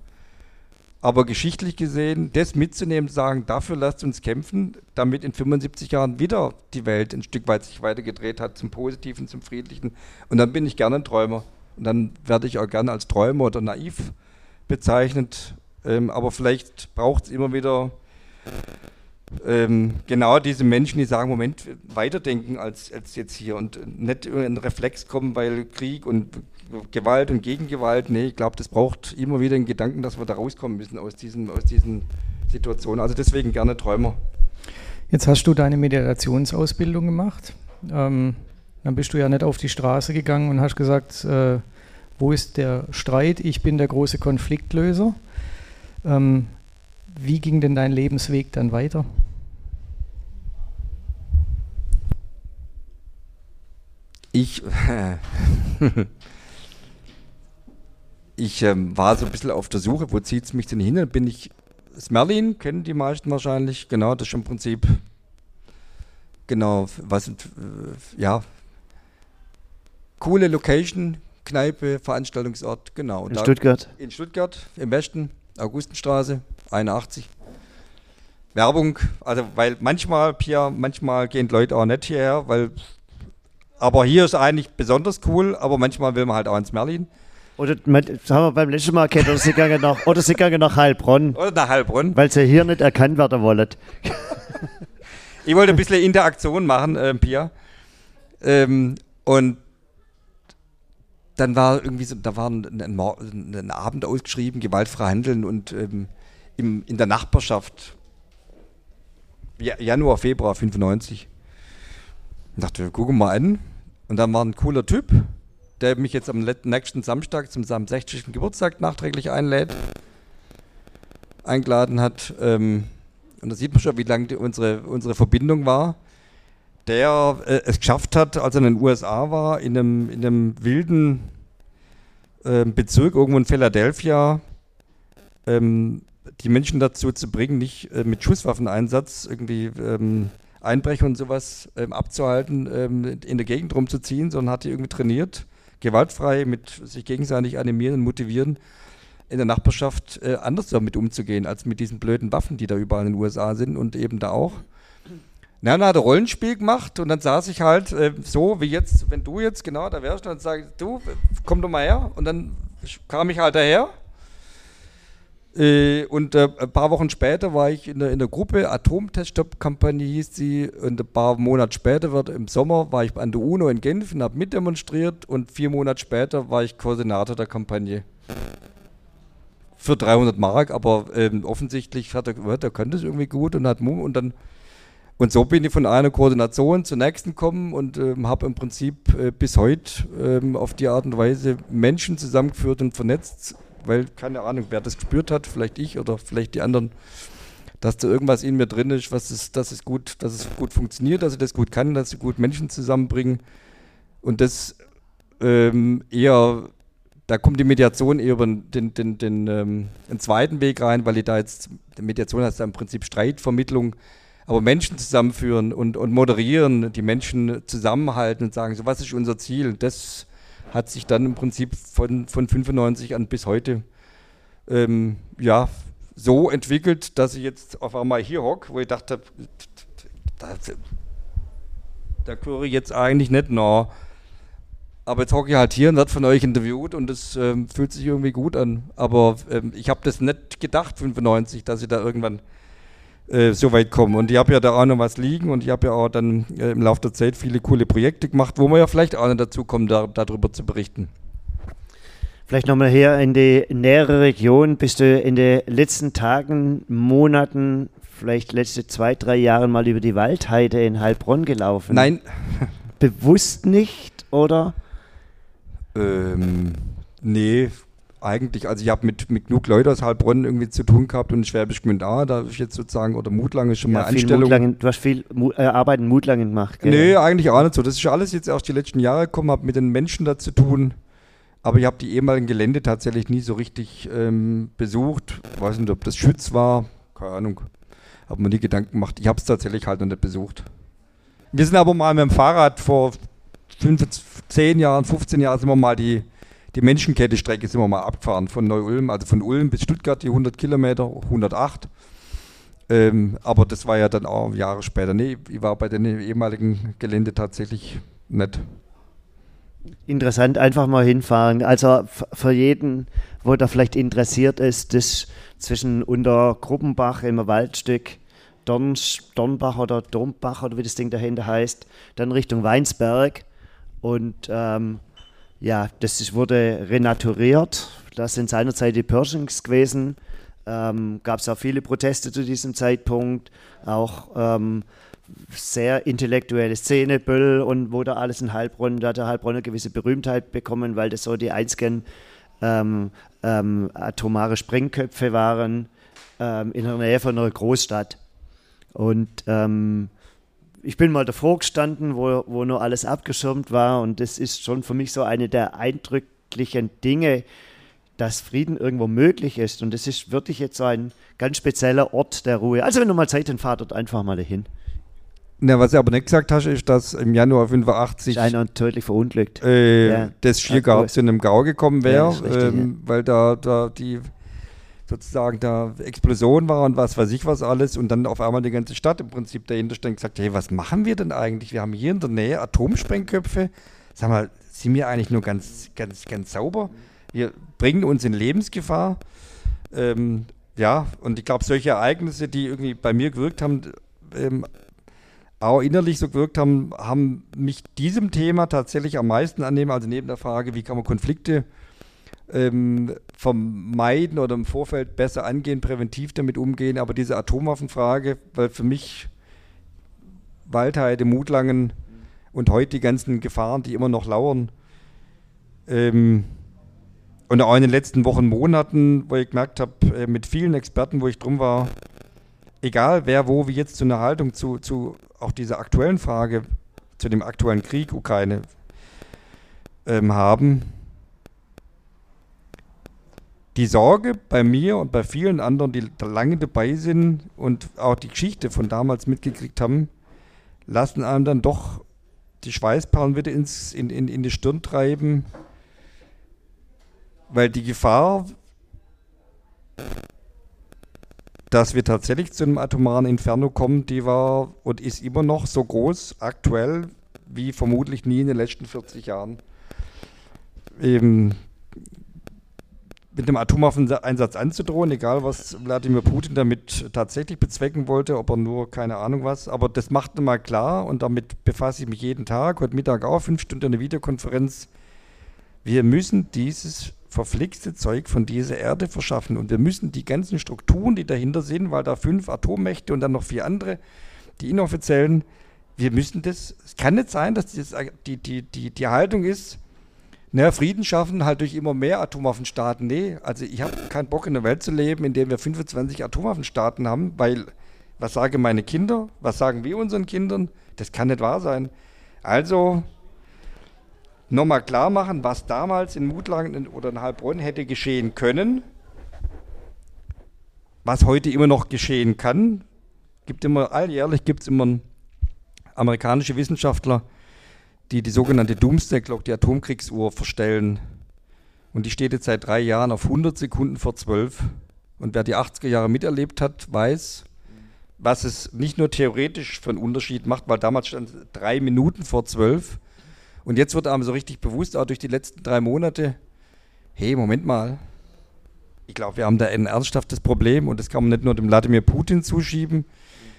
Aber geschichtlich gesehen, das mitzunehmen, sagen, dafür lasst uns kämpfen, damit in 75 Jahren wieder die Welt ein Stück weit sich weitergedreht hat zum Positiven, zum Friedlichen. Und dann bin ich gerne ein Träumer. Und dann werde ich auch gerne als Träumer oder naiv bezeichnet. Ähm, aber vielleicht braucht es immer wieder ähm, genau diese Menschen, die sagen, Moment, weiterdenken als, als jetzt hier und nicht in einen Reflex kommen, weil Krieg und Gewalt und Gegengewalt, nee, ich glaube, das braucht immer wieder einen Gedanken, dass wir da rauskommen müssen aus diesen, aus diesen Situationen. Also deswegen gerne Träumer. Jetzt hast du deine Meditationsausbildung gemacht. Ähm, dann bist du ja nicht auf die Straße gegangen und hast gesagt, äh, wo ist der Streit? Ich bin der große Konfliktlöser. Ähm, wie ging denn dein Lebensweg dann weiter? Ich, *laughs* *laughs* ich ähm, war so ein bisschen auf der Suche, wo zieht es mich denn hin? Dann bin ich, Smerlin, kennen die meisten wahrscheinlich, genau, das ist im Prinzip, genau, was äh, ja, coole Location, Kneipe, Veranstaltungsort, genau. In da, Stuttgart? In Stuttgart, im Westen, Augustenstraße, 81. Werbung, also weil manchmal, Pia, manchmal gehen Leute auch nicht hierher, weil, aber hier ist eigentlich besonders cool, aber manchmal will man halt auch ins Merlin. Oder das haben wir beim letzten Mal kennt, oder sie gehen nach, oder sie nach Heilbronn. Oder nach Heilbronn. Weil sie hier nicht erkannt werden wollen. ich wollte ein bisschen Interaktion machen, äh, Pia. Ähm, und dann war irgendwie so, da war ein, ein, ein Abend ausgeschrieben, gewaltfrei handeln und ähm, im, in der Nachbarschaft. Januar, Februar 95. Ich dachte, wir gucken mal an. Und dann war ein cooler Typ, der mich jetzt am nächsten Samstag zum seinem 60. Geburtstag nachträglich einlädt, eingeladen hat. Ähm, und da sieht man schon, wie lang die, unsere, unsere Verbindung war. Der äh, es geschafft hat, als er in den USA war, in einem, in einem wilden äh, Bezirk irgendwo in Philadelphia, ähm, die Menschen dazu zu bringen, nicht äh, mit Schusswaffeneinsatz irgendwie ähm, Einbrecher und sowas ähm, abzuhalten, ähm, in der Gegend rumzuziehen, sondern hat die irgendwie trainiert, gewaltfrei mit sich gegenseitig animieren und motivieren, in der Nachbarschaft äh, anders damit umzugehen, als mit diesen blöden Waffen, die da überall in den USA sind und eben da auch. Na, dann hat er Rollenspiel gemacht und dann saß ich halt äh, so wie jetzt, wenn du jetzt genau da wärst, dann sage ich, du, komm doch mal her. Und dann kam ich halt daher und äh, ein paar Wochen später war ich in der, in der Gruppe, Atomteststopp-Kampagne hieß sie, und ein paar Monate später, wird, im Sommer, war ich an der UNO in Genf und habe mitdemonstriert. Und vier Monate später war ich Koordinator der Kampagne. Für 300 Mark, aber ähm, offensichtlich hat er, der konnte es irgendwie gut und hat und dann und so bin ich von einer Koordination zur nächsten gekommen und ähm, habe im Prinzip äh, bis heute ähm, auf die Art und Weise Menschen zusammengeführt und vernetzt, weil keine Ahnung, wer das gespürt hat, vielleicht ich oder vielleicht die anderen, dass da irgendwas in mir drin ist, was ist, dass es gut, dass es gut funktioniert, dass ich das gut kann, dass ich gut Menschen zusammenbringen. Und das ähm, eher, da kommt die Mediation eher über den, den, den, ähm, den zweiten Weg rein, weil ich da jetzt, die Mediation heißt ja im Prinzip Streitvermittlung, aber Menschen zusammenführen und, und moderieren, die Menschen zusammenhalten und sagen, so was ist unser Ziel, das hat sich dann im Prinzip von, von 95 an bis heute ähm, ja, so entwickelt, dass ich jetzt auf einmal hier hocke, wo ich dachte, da, da gehöre ich jetzt eigentlich nicht noch. Aber jetzt hocke ich halt hier und werde von euch interviewt und es ähm, fühlt sich irgendwie gut an. Aber ähm, ich habe das nicht gedacht, 95, dass ich da irgendwann äh, so weit komme. Und ich habe ja da auch noch was liegen und ich habe ja auch dann äh, im Laufe der Zeit viele coole Projekte gemacht, wo wir ja vielleicht auch noch dazu kommen, da, darüber zu berichten. Vielleicht nochmal her in die nähere Region. Bist du in den letzten Tagen, Monaten, vielleicht letzte zwei, drei Jahre mal über die Waldheide in Heilbronn gelaufen? Nein. Bewusst nicht, oder? Ähm, nee, eigentlich, also ich habe mit, mit genug Leuten aus Heilbronn irgendwie zu tun gehabt und Schwäbisch Gmünd da habe ich jetzt sozusagen, oder Mutlange schon ja, mal Anstellung. Mutlangen, du hast viel äh, Arbeit in Mutlangen gemacht, gell? Nee, eigentlich auch nicht so. Das ist alles jetzt erst die letzten Jahre gekommen, habe mit den Menschen da zu tun. Aber ich habe die ehemaligen Gelände tatsächlich nie so richtig ähm, besucht. Ich weiß nicht, ob das Schütz war, keine Ahnung. Habe mir nie Gedanken gemacht. Ich habe es tatsächlich halt noch nicht besucht. Wir sind aber mal mit dem Fahrrad vor 10 Jahren, 15 Jahren sind wir mal die die Menschenkette-Strecke sind wir mal abgefahren von Neu-Ulm, also von Ulm bis Stuttgart, die 100 Kilometer, 108. Ähm, aber das war ja dann auch Jahre später. Nee, ich war bei den ehemaligen Gelände tatsächlich nicht. Interessant, einfach mal hinfahren. Also für jeden, wo da vielleicht interessiert ist, das zwischen unter Gruppenbach im Waldstück, Dorns, Dornbach oder Dombach oder wie das Ding dahinter heißt, dann Richtung Weinsberg und ähm, ja, das ist, wurde renaturiert. Das sind seinerzeit die Pershings gewesen. Ähm, Gab es auch viele Proteste zu diesem Zeitpunkt. Auch ähm, sehr intellektuelle Szene, Böll und wo da alles in Heilbronn, da hat der Heilbronn eine gewisse Berühmtheit bekommen, weil das so die einzigen ähm, ähm, atomare Sprengköpfe waren ähm, in der Nähe von einer Großstadt. Und ähm, ich bin mal davor gestanden, wo, wo nur alles abgeschirmt war und das ist schon für mich so eine der eindrücklichen Dinge, dass Frieden irgendwo möglich ist und das ist wirklich jetzt so ein ganz spezieller Ort der Ruhe. Also wenn du mal Zeit hast, fahr dort einfach mal dahin. Na, was du aber nicht gesagt hast, ist, dass im Januar 85 ist einer tödlich verunglückt. Äh, ja. das Schiergarten zu einem Gau gekommen wäre, ja, ähm, ja. weil da, da die sozusagen da Explosion war und was weiß ich was alles und dann auf einmal die ganze Stadt im Prinzip dahinter stand und gesagt, hey, was machen wir denn eigentlich? Wir haben hier in der Nähe Atomsprengköpfe. Sag mal, sind wir eigentlich nur ganz, ganz, ganz sauber? Wir bringen uns in Lebensgefahr. Ähm, ja, und ich glaube, solche Ereignisse, die irgendwie bei mir gewirkt haben, ähm, auch innerlich so gewirkt haben, haben mich diesem Thema tatsächlich am meisten annehmen. Also neben der Frage, wie kann man Konflikte ähm, vermeiden oder im Vorfeld besser angehen, präventiv damit umgehen. Aber diese Atomwaffenfrage, weil für mich Waldheide, Mutlangen und heute die ganzen Gefahren, die immer noch lauern, ähm, und auch in den letzten Wochen, Monaten, wo ich gemerkt habe, äh, mit vielen Experten, wo ich drum war, egal wer wo, wie jetzt zu einer Haltung zu, zu auch dieser aktuellen Frage, zu dem aktuellen Krieg Ukraine ähm, haben, die Sorge bei mir und bei vielen anderen, die lange dabei sind und auch die Geschichte von damals mitgekriegt haben, lassen einem dann doch die Schweißperlen wieder ins, in, in, in die Stirn treiben, weil die Gefahr, dass wir tatsächlich zu einem atomaren Inferno kommen, die war und ist immer noch so groß aktuell wie vermutlich nie in den letzten 40 Jahren. Eben mit einem Atomwaffeneinsatz anzudrohen, egal was Wladimir Putin damit tatsächlich bezwecken wollte, ob er nur keine Ahnung was. Aber das macht mal klar und damit befasse ich mich jeden Tag, heute Mittag auch, fünf Stunden eine Videokonferenz. Wir müssen dieses verflixte Zeug von dieser Erde verschaffen und wir müssen die ganzen Strukturen, die dahinter sind, weil da fünf Atommächte und dann noch vier andere, die inoffiziellen, wir müssen das, es kann nicht sein, dass das, die, die, die, die Haltung ist, naja, Frieden schaffen halt durch immer mehr Atomwaffenstaaten. Nee, also ich habe keinen Bock in einer Welt zu leben, in der wir 25 Atomwaffenstaaten haben, weil was sagen meine Kinder? Was sagen wir unseren Kindern? Das kann nicht wahr sein. Also nochmal klar machen, was damals in Mutlagen oder in Heilbronn hätte geschehen können, was heute immer noch geschehen kann. Gibt immer, alljährlich gibt es immer amerikanische Wissenschaftler, die die sogenannte Doomsday Clock, die Atomkriegsuhr, verstellen. Und die steht jetzt seit drei Jahren auf 100 Sekunden vor 12. Und wer die 80er Jahre miterlebt hat, weiß, was es nicht nur theoretisch für einen Unterschied macht, weil damals stand drei Minuten vor 12. Und jetzt wird einem so richtig bewusst, auch durch die letzten drei Monate, hey, Moment mal, ich glaube, wir haben da ein ernsthaftes Problem und das kann man nicht nur dem Wladimir Putin zuschieben,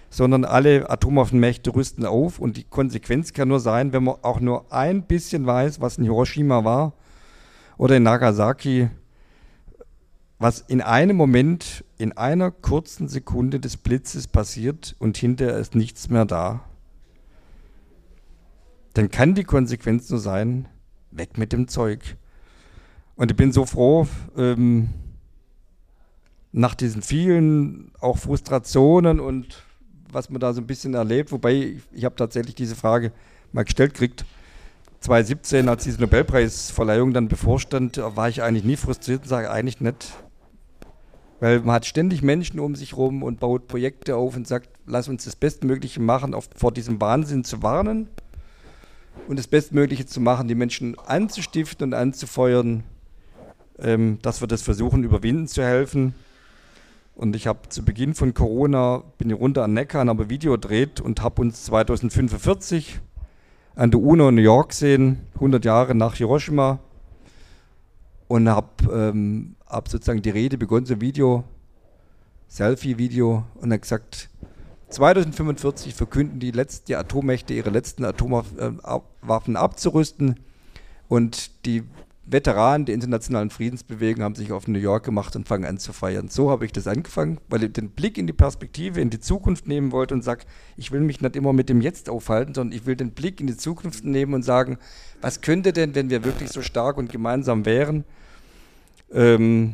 sondern alle Atomwaffenmächte rüsten auf und die Konsequenz kann nur sein, wenn man auch nur ein bisschen weiß, was in Hiroshima war oder in Nagasaki, was in einem Moment, in einer kurzen Sekunde des Blitzes passiert und hinterher ist nichts mehr da, dann kann die Konsequenz nur sein, weg mit dem Zeug. Und ich bin so froh, ähm, nach diesen vielen auch Frustrationen und was man da so ein bisschen erlebt. Wobei ich, ich habe tatsächlich diese Frage mal gestellt gekriegt. 2017, als diese Nobelpreisverleihung dann bevorstand, war ich eigentlich nie frustriert und sage eigentlich nicht. Weil man hat ständig Menschen um sich rum und baut Projekte auf und sagt, lass uns das Bestmögliche machen, auf, vor diesem Wahnsinn zu warnen und das Bestmögliche zu machen, die Menschen anzustiften und anzufeuern, ähm, dass wir das versuchen, überwinden zu helfen. Und ich habe zu Beginn von Corona, bin ich runter an Neckar, habe ein Video gedreht und habe uns 2045 an der UNO in New York gesehen, 100 Jahre nach Hiroshima. Und habe ähm, hab sozusagen die Rede begonnen, so ein Video, Selfie-Video, und habe gesagt, 2045 verkünden die, letzten, die Atommächte ihre letzten Atomwaffen äh, abzurüsten und die Veteranen der internationalen Friedensbewegung haben sich auf New York gemacht und fangen an zu feiern. So habe ich das angefangen, weil ich den Blick in die Perspektive, in die Zukunft nehmen wollte und sage, ich will mich nicht immer mit dem Jetzt aufhalten, sondern ich will den Blick in die Zukunft nehmen und sagen, was könnte denn, wenn wir wirklich so stark und gemeinsam wären? Ähm,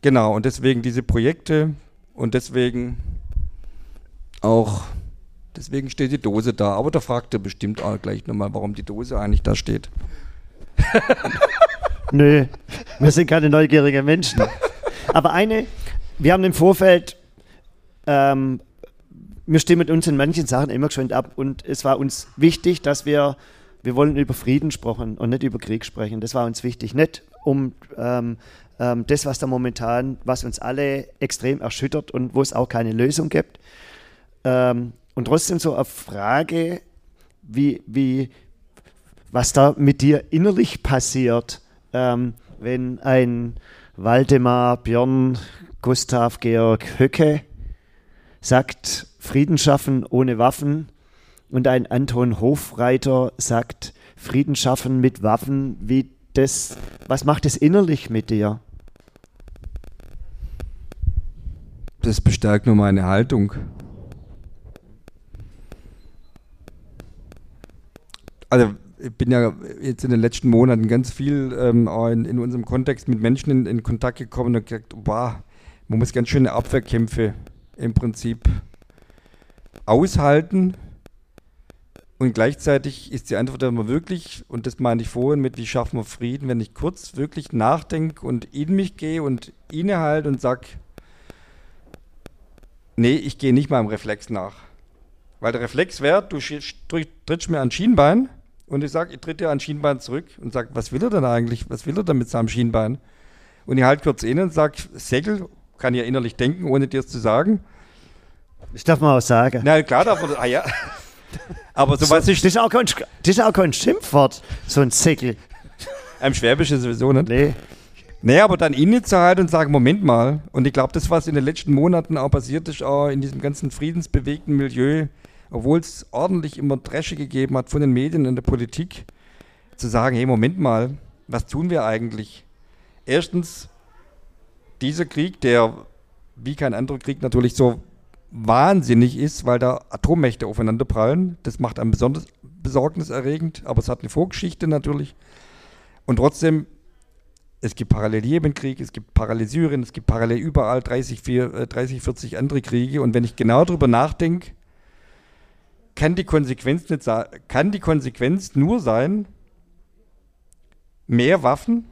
genau, und deswegen diese Projekte und deswegen auch, deswegen steht die Dose da. Aber da fragt er bestimmt auch gleich nochmal, warum die Dose eigentlich da steht. *laughs* Nö, wir sind keine neugierigen Menschen. Aber eine, wir haben im Vorfeld, ähm, wir stimmen uns in manchen Sachen immer geschwind ab und es war uns wichtig, dass wir, wir wollen über Frieden sprechen und nicht über Krieg sprechen. Das war uns wichtig. Nicht um ähm, ähm, das, was da momentan, was uns alle extrem erschüttert und wo es auch keine Lösung gibt. Ähm, und trotzdem so eine Frage, wie, wie, was da mit dir innerlich passiert, ähm, wenn ein Waldemar Björn Gustav Georg Höcke sagt, Frieden schaffen ohne Waffen und ein Anton Hofreiter sagt, Frieden schaffen mit Waffen, wie das, was macht es innerlich mit dir? Das bestärkt nur meine Haltung. Also ich bin ja jetzt in den letzten Monaten ganz viel ähm, in, in, unserem Kontext mit Menschen in, in, Kontakt gekommen und gesagt, wow, man muss ganz schöne Abwehrkämpfe im Prinzip aushalten. Und gleichzeitig ist die Antwort immer wirklich, und das meine ich vorhin mit, wie schaffen wir Frieden, wenn ich kurz wirklich nachdenke und in mich gehe und innehalte und sage, nee, ich gehe nicht im Reflex nach. Weil der Reflex wäre, du trittst mir an Schienbein und ich sage, ich tritt ja an Schienbein zurück und sage, was will er denn eigentlich? Was will er denn mit seinem Schienbein? Und ich halte kurz inne und sage, Segel, kann ja innerlich denken, ohne dir es zu sagen. Das darf man auch sagen. Na klar darf man, ah ja. *laughs* Aber so, so was ich. Das ist, auch kein, das ist auch kein Schimpfwort, so ein Segel. Am Schwäbischen sowieso nicht. Nee. Naja, aber dann innezuhalten und sagen, Moment mal, und ich glaube, das, was in den letzten Monaten auch passiert ist, auch in diesem ganzen friedensbewegten Milieu, obwohl es ordentlich immer Dresche gegeben hat von den Medien und der Politik, zu sagen, hey, Moment mal, was tun wir eigentlich? Erstens, dieser Krieg, der wie kein anderer Krieg natürlich so wahnsinnig ist, weil da Atommächte aufeinander prallen. Das macht einen besonders besorgniserregend, aber es hat eine Vorgeschichte natürlich. Und trotzdem, es gibt parallel Jemenkrieg, es gibt parallel Syrien, es gibt parallel überall 30, 4, 30 40 andere Kriege. Und wenn ich genau darüber nachdenke, kann die Konsequenz, nicht kann die Konsequenz nur sein, mehr Waffen,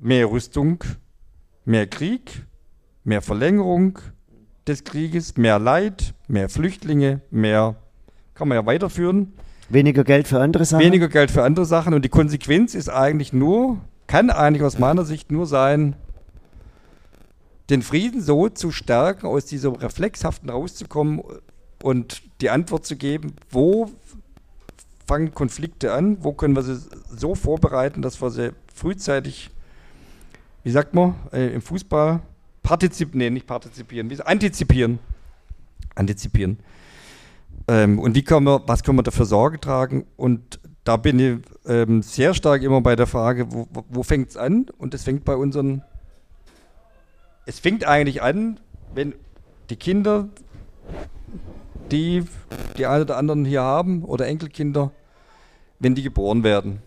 mehr Rüstung, mehr Krieg, mehr Verlängerung des Krieges, mehr Leid, mehr Flüchtlinge, mehr, kann man ja weiterführen. Weniger Geld für andere Sachen. Weniger Geld für andere Sachen. Und die Konsequenz ist eigentlich nur, kann eigentlich aus meiner Sicht nur sein, den Frieden so zu stärken, aus dieser Reflexhaften rauszukommen und die Antwort zu geben, wo fangen Konflikte an, wo können wir sie so vorbereiten, dass wir sie frühzeitig, wie sagt man, äh, im Fußball partizipieren, nee, nicht partizipieren, wie, antizipieren. Antizipieren. Ähm, und wie können wir, was können wir dafür Sorge tragen? Und da bin ich ähm, sehr stark immer bei der Frage, wo, wo fängt es an? Und es fängt bei unseren, es fängt eigentlich an, wenn die Kinder, die die einen oder anderen hier haben oder Enkelkinder, wenn die geboren werden.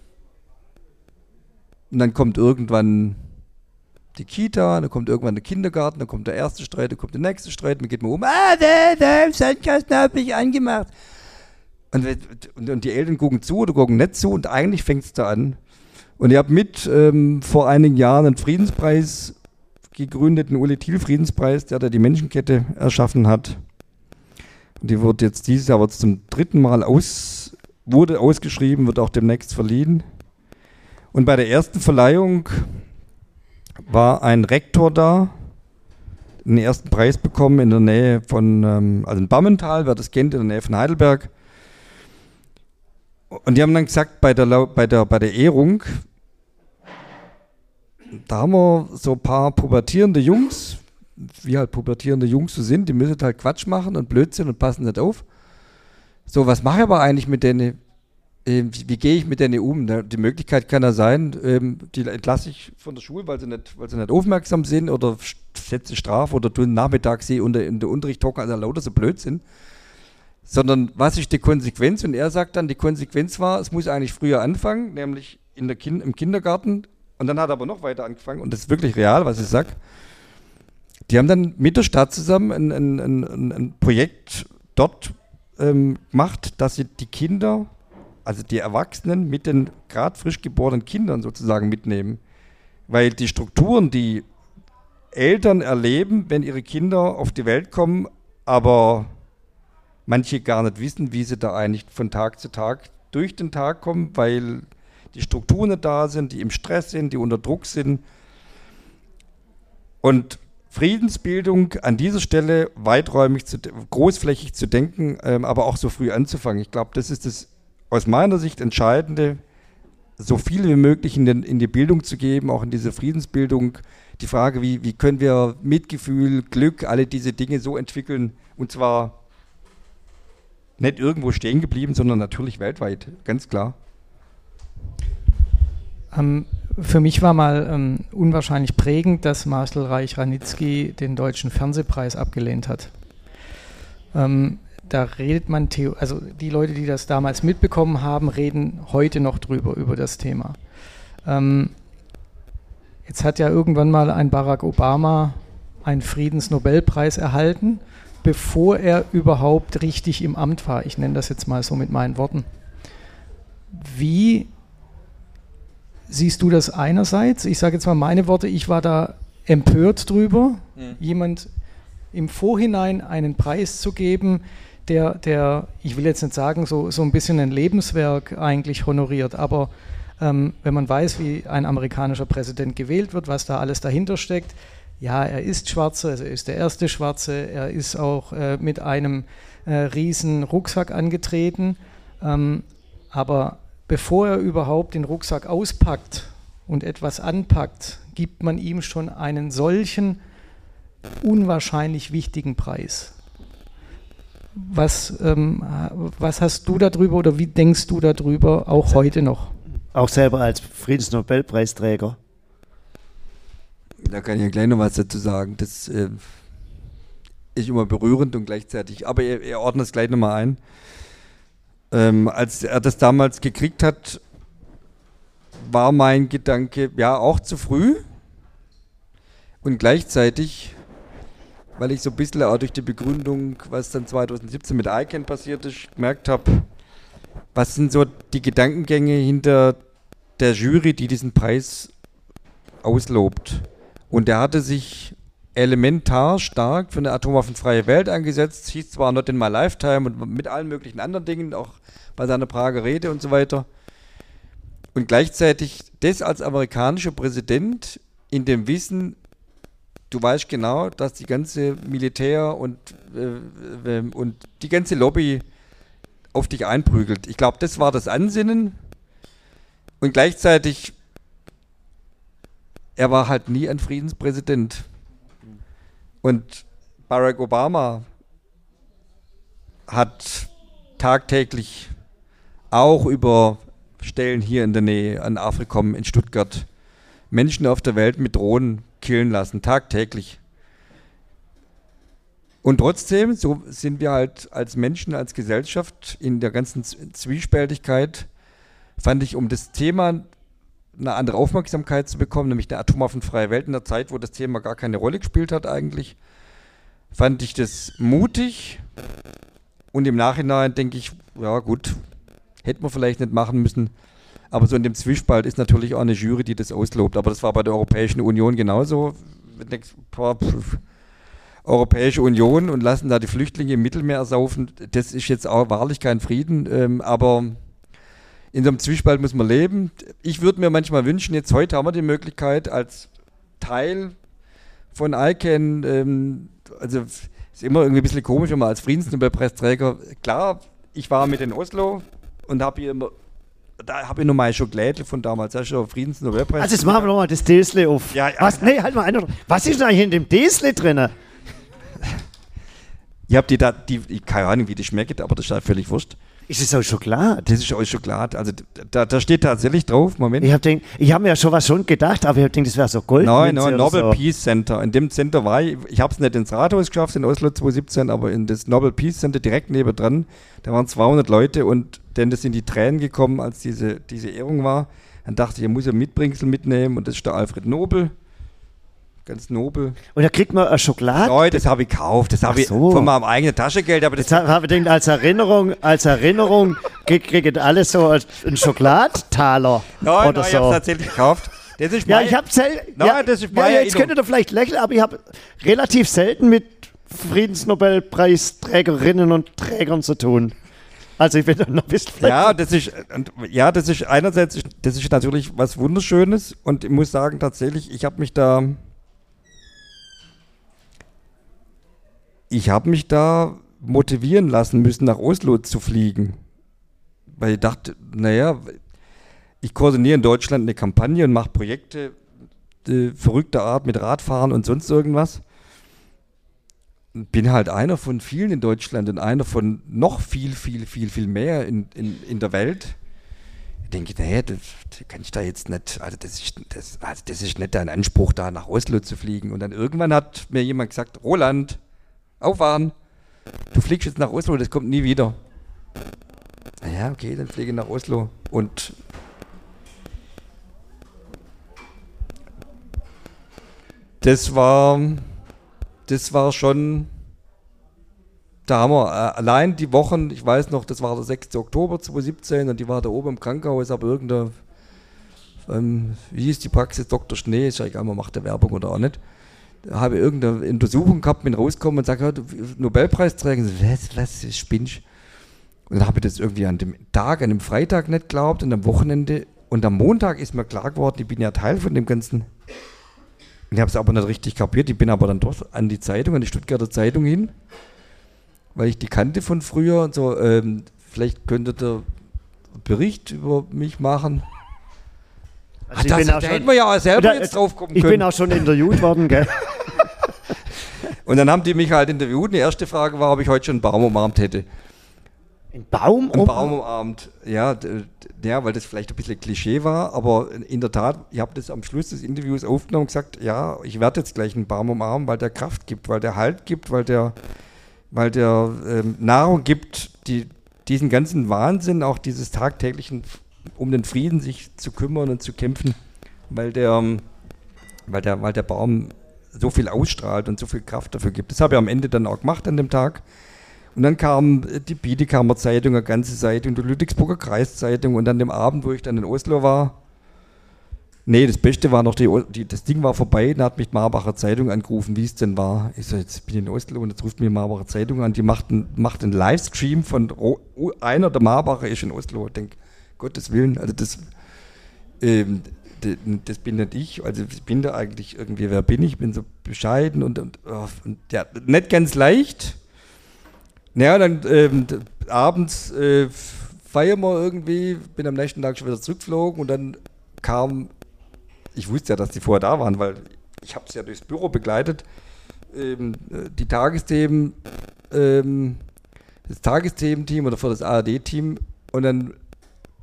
Und dann kommt irgendwann die Kita, dann kommt irgendwann der Kindergarten, dann kommt der erste Streit, dann kommt der nächste Streit, dann geht man um, ah, der, der Sandkasten habe ich angemacht. Und, und, und, die Eltern gucken zu oder gucken nicht zu und eigentlich fängt es da an. Und ich habe mit ähm, vor einigen Jahren einen Friedenspreis gegründet, einen Uli Thiel Friedenspreis, der da die Menschenkette erschaffen hat. Die wird jetzt dieses Jahr zum dritten Mal aus, wurde ausgeschrieben, wird auch demnächst verliehen. Und bei der ersten Verleihung war ein Rektor da, den ersten Preis bekommen in der Nähe von, ähm, also in Bammental, wer das kennt, in der Nähe von Heidelberg. Und die haben dann gesagt, bei der, bei der, bei der Ehrung, da haben wir so ein paar pubertierende Jungs, wie halt pubertierende Jungs so sind, die müssen halt Quatsch machen und Blödsinn und passen nicht auf. So, was mache ich aber eigentlich mit denen? Ähm, wie, wie gehe ich mit denen um? Die Möglichkeit kann ja sein, ähm, die entlasse ich von der Schule, weil sie nicht, weil sie nicht aufmerksam sind oder setze Strafe oder tun Nachmittag sie unter, in der Unterricht hocken, also lauter so Blödsinn. Sondern was ist die Konsequenz? Und er sagt dann, die Konsequenz war, es muss eigentlich früher anfangen, nämlich in der kind, im Kindergarten. Und dann hat er aber noch weiter angefangen, und das ist wirklich real, was ich sage. Die haben dann mit der Stadt zusammen ein, ein, ein, ein Projekt dort ähm, gemacht, dass sie die Kinder also die Erwachsenen mit den gerade frisch geborenen Kindern sozusagen mitnehmen. Weil die Strukturen, die Eltern erleben, wenn ihre Kinder auf die Welt kommen, aber manche gar nicht wissen, wie sie da eigentlich von Tag zu Tag durch den Tag kommen, weil die Strukturen da sind, die im Stress sind, die unter Druck sind. Und Friedensbildung an dieser Stelle weiträumig, zu, großflächig zu denken, ähm, aber auch so früh anzufangen. Ich glaube, das ist das aus meiner Sicht Entscheidende, so viel wie möglich in, den, in, die Bildung zu geben, auch in diese Friedensbildung. Die Frage, wie, wie können wir Mitgefühl, Glück, alle diese Dinge so entwickeln, und zwar nicht irgendwo stehen geblieben, sondern natürlich weltweit, ganz klar. Ähm, für mich war mal ähm, unwahrscheinlich prägend, dass Marcel Reich-Ranitzky den Deutschen Fernsehpreis abgelehnt hat. Ähm, da redet man, also die Leute, die das damals mitbekommen haben, reden heute noch drüber, über das Thema. Ähm, jetzt hat ja irgendwann mal ein Barack Obama einen Friedensnobelpreis erhalten, bevor er überhaupt richtig im Amt war. Ich nenne das jetzt mal so mit meinen Worten. Wie siehst du das einerseits? Ich sage jetzt mal meine Worte, ich war da empört drüber, mhm. jemand im Vorhinein einen Preis zu geben, der, der, ich will jetzt nicht sagen, so, so ein bisschen ein Lebenswerk eigentlich honoriert, aber ähm, wenn man weiß, wie ein amerikanischer Präsident gewählt wird, was da alles dahinter steckt, ja, er ist Schwarzer, also er ist der erste Schwarze, er ist auch äh, mit einem äh, riesen Rucksack angetreten, ähm, aber bevor er überhaupt den Rucksack auspackt und etwas anpackt, gibt man ihm schon einen solchen unwahrscheinlich wichtigen Preis. Was, ähm, was hast du darüber oder wie denkst du darüber auch heute noch? Auch selber als Friedensnobelpreisträger. Da kann ich ja gleich noch was dazu sagen. Das äh, ist immer berührend und gleichzeitig, aber er, er ordnet es gleich nochmal ein. Ähm, als er das damals gekriegt hat, war mein Gedanke, ja, auch zu früh. Und gleichzeitig weil ich so ein bisschen auch durch die Begründung, was dann 2017 mit ICANN passiert ist, gemerkt habe, was sind so die Gedankengänge hinter der Jury, die diesen Preis auslobt. Und er hatte sich elementar stark für eine atomwaffenfreie Welt eingesetzt, hieß zwar not in my lifetime und mit allen möglichen anderen Dingen, auch bei seiner Prager Rede und so weiter. Und gleichzeitig das als amerikanischer Präsident in dem Wissen, du weißt genau, dass die ganze Militär und, äh, äh, und die ganze Lobby auf dich einprügelt. Ich glaube, das war das Ansinnen. Und gleichzeitig, er war halt nie ein Friedenspräsident. Und Barack Obama hat tagtäglich auch über Stellen hier in der Nähe an Afrikom in Stuttgart Menschen auf der Welt mit Drohnen killen lassen, tagtäglich. Und trotzdem, so sind wir halt als Menschen, als Gesellschaft in der ganzen Zwiespältigkeit, fand ich, um das Thema eine andere Aufmerksamkeit zu bekommen, nämlich eine atomwaffenfreie Welt in der Zeit, wo das Thema gar keine Rolle gespielt hat eigentlich, fand ich das mutig. Und im Nachhinein denke ich, ja gut, hätte man vielleicht nicht machen müssen. Aber so in dem Zwiespalt ist natürlich auch eine Jury, die das auslobt. Aber das war bei der Europäischen Union genauso. Europäische Union und lassen da die Flüchtlinge im Mittelmeer ersaufen. Das ist jetzt auch wahrlich kein Frieden. Ähm, aber in so einem Zwiespalt muss man leben. Ich würde mir manchmal wünschen, jetzt heute haben wir die Möglichkeit als Teil von ICANN, ähm, also ist immer irgendwie ein bisschen komisch, wenn man als Friedensnobelpreisträger, klar, ich war mit in Oslo und habe hier immer da habe ich noch mal Schokolade von damals, das ist schon Friedensnobelpreis. Also jetzt machen wir nochmal das Desle auf. Ja, ja. Was, nee, halt mal einer. Was ist denn eigentlich in dem Desle drin? Ich habe die da, die, keine Ahnung, wie die schmeckt, aber das ist ja völlig wurscht. Ist es auch Schokolade? Das ist auch Schokolade. Also da, da steht tatsächlich drauf, Moment. Ich habe hab mir ja schon was schon gedacht, aber ich denke, das wäre so Gold. Nein, nein, Nobel so. Peace Center. In dem Center war ich, ich habe es nicht ins Rathaus geschafft in Oslo 2017, aber in das Nobel Peace Center direkt nebendran, da waren 200 Leute und denn das sind die Tränen gekommen, als diese, diese Ehrung war. Dann dachte ich, er muss ja Mitbringsel mitnehmen und das ist der Alfred Nobel. Ganz nobel. Und da kriegt man eine Schokolade? Nein, das habe ich gekauft. Das habe ich so. von meinem eigenen Taschengeld. Aber das habe ich als Erinnerung, als Erinnerung kriegt alles so einen Schokoladtaler. Nein, oder nein, so. ich habe es tatsächlich gekauft. Das ist ja, ich habe selten. Ja, das ist ja, jetzt könntet ihr vielleicht lächeln, aber ich habe relativ selten mit Friedensnobelpreisträgerinnen und Trägern zu tun. Also ich will noch wissen. Ja, das ist ja, das ist einerseits, das ist natürlich was Wunderschönes und ich muss sagen tatsächlich, ich habe mich da ich habe mich da motivieren lassen müssen, nach Oslo zu fliegen. Weil ich dachte, naja, ich koordiniere in Deutschland eine Kampagne und mache Projekte verrückter Art mit Radfahren und sonst irgendwas. Bin halt einer von vielen in Deutschland und einer von noch viel, viel, viel, viel mehr in, in, in der Welt. Ich denke, naja, das, das kann ich da jetzt nicht, also das, ist, das, also das ist nicht dein Anspruch, da nach Oslo zu fliegen. Und dann irgendwann hat mir jemand gesagt, Roland, aufwachen. Du fliegst jetzt nach Oslo, das kommt nie wieder. Ja, okay, dann fliege ich nach Oslo. Und das war, das war schon, da haben wir äh, allein die Wochen, ich weiß noch, das war der 6. Oktober 2017 und die war da oben im Krankenhaus, aber irgendeine, ähm, wie hieß die Praxis, Dr. Schnee, ist ja egal, man macht der Werbung oder auch nicht habe irgendeine Untersuchung gehabt, bin rausgekommen und sage, ja, Nobelpreisträger, was, was spinnst Und dann habe ich das irgendwie an dem Tag, an dem Freitag nicht geglaubt und am Wochenende und am Montag ist mir klar geworden, ich bin ja Teil von dem Ganzen. Ich habe es aber nicht richtig kapiert. Ich bin aber dann doch an die Zeitung, an die Stuttgarter Zeitung hin, weil ich die kannte von früher und so. Ähm, vielleicht könnte der Bericht über mich machen. Also Ach, das, da schon, hätten wir ja auch selber da, jetzt drauf kommen können. Ich bin auch schon interviewt worden, gell? *laughs* und dann haben die mich halt interviewt. Und die erste Frage war, ob ich heute schon einen Baum umarmt hätte. Ein Baum? Ein Baum umarmt. Ja, ja, weil das vielleicht ein bisschen Klischee war, aber in der Tat, ich habe das am Schluss des Interviews aufgenommen und gesagt, ja, ich werde jetzt gleich einen Baum umarmen, weil der Kraft gibt, weil der Halt gibt, weil der, weil der ähm, Nahrung gibt, die diesen ganzen Wahnsinn, auch dieses tagtäglichen, um den Frieden sich zu kümmern und zu kämpfen, weil der, ähm, weil der, weil der Baum so viel ausstrahlt und so viel Kraft dafür gibt. Das habe ich am Ende dann auch gemacht an dem Tag. Und dann kam die Biedekammer Zeitung, eine ganze Seite und die Ludwigsburger Kreiszeitung und an dem Abend, wo ich dann in Oslo war, nee, das Beste war noch, die, die, das Ding war vorbei, dann hat mich die Marbacher Zeitung angerufen, wie es denn war. Ich so, jetzt bin ich in Oslo und jetzt ruft mir die Marbacher Zeitung an, die macht einen, macht einen Livestream von einer der Marbacher ist in Oslo. Ich denke, Gottes Willen, also das, ähm, das bin nicht ich, also ich bin da eigentlich irgendwie, wer bin ich? Ich bin so bescheiden und, und, oh, und ja, nicht ganz leicht naja, dann ähm, abends äh, feiern wir irgendwie, bin am nächsten Tag schon wieder zurückgeflogen und dann kam, ich wusste ja, dass die vorher da waren, weil ich habe es ja durchs Büro begleitet, ähm, die Tagesthemen, ähm, das Tagesthementeam oder für das ARD-Team und dann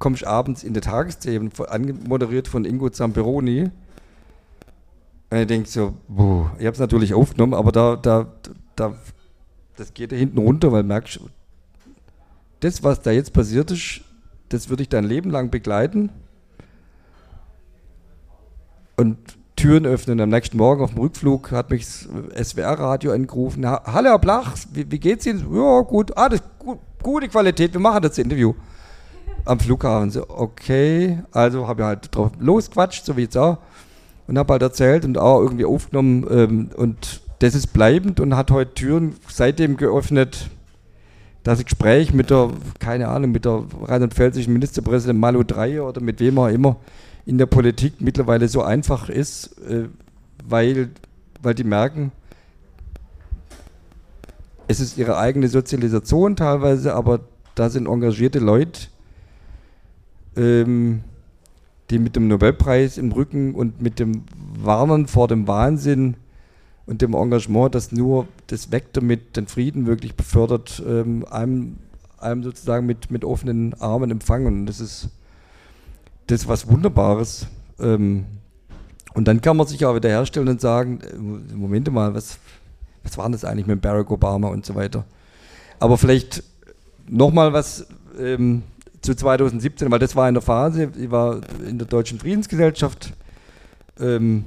komme ich abends in die Tagesthemen, angemoderiert von Ingo Zamperoni. Und ich denke so, boah, ich habe es natürlich aufgenommen, aber da, da, da das geht da hinten runter, weil merkst du, das, was da jetzt passiert ist, das würde ich dein Leben lang begleiten. Und Türen öffnen. Am nächsten Morgen auf dem Rückflug hat mich das SWR-Radio angerufen. Hallo, Herr Blach, wie, wie, geht's Ihnen? Ja, gut. Ah, das ist gut, gute Qualität. Wir machen das Interview am Flughafen. So, okay. Also habe ich halt drauf losquatscht, so wie jetzt auch. Und habe halt erzählt und auch irgendwie aufgenommen. Ähm, und das ist bleibend und hat heute Türen seitdem geöffnet, ich Gespräch mit der, keine Ahnung, mit der rheinland-pfälzischen Ministerpräsidentin Malu Dreyer oder mit wem auch immer in der Politik mittlerweile so einfach ist, äh, weil, weil die merken, es ist ihre eigene Sozialisation teilweise, aber da sind engagierte Leute, ähm, die mit dem Nobelpreis im Rücken und mit dem Warnen vor dem Wahnsinn und dem Engagement, das nur das Vektor mit den Frieden wirklich befördert, ähm, einem, einem sozusagen mit, mit offenen Armen empfangen. Und das ist das was Wunderbares. Ähm, und dann kann man sich auch wieder herstellen und sagen, äh, Moment mal, was, was war das eigentlich mit Barack Obama und so weiter. Aber vielleicht nochmal was ähm, zu 2017, weil das war in der Phase, ich war in der Deutschen Friedensgesellschaft, ähm,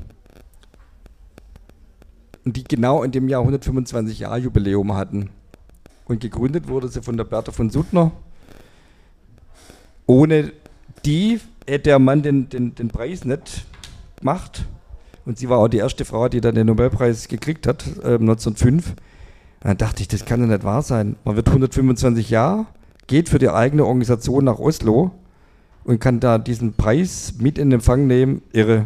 und die genau in dem Jahr 125 Jahre Jubiläum hatten. Und gegründet wurde sie von der Bertha von Suttner. Ohne die hätte der Mann den, den, den Preis nicht gemacht. Und sie war auch die erste Frau, die dann den Nobelpreis gekriegt hat, äh, 1905. Und dann dachte ich, das kann ja nicht wahr sein. Man wird 125 Jahre, geht für die eigene Organisation nach Oslo und kann da diesen Preis mit in Empfang nehmen. Irre.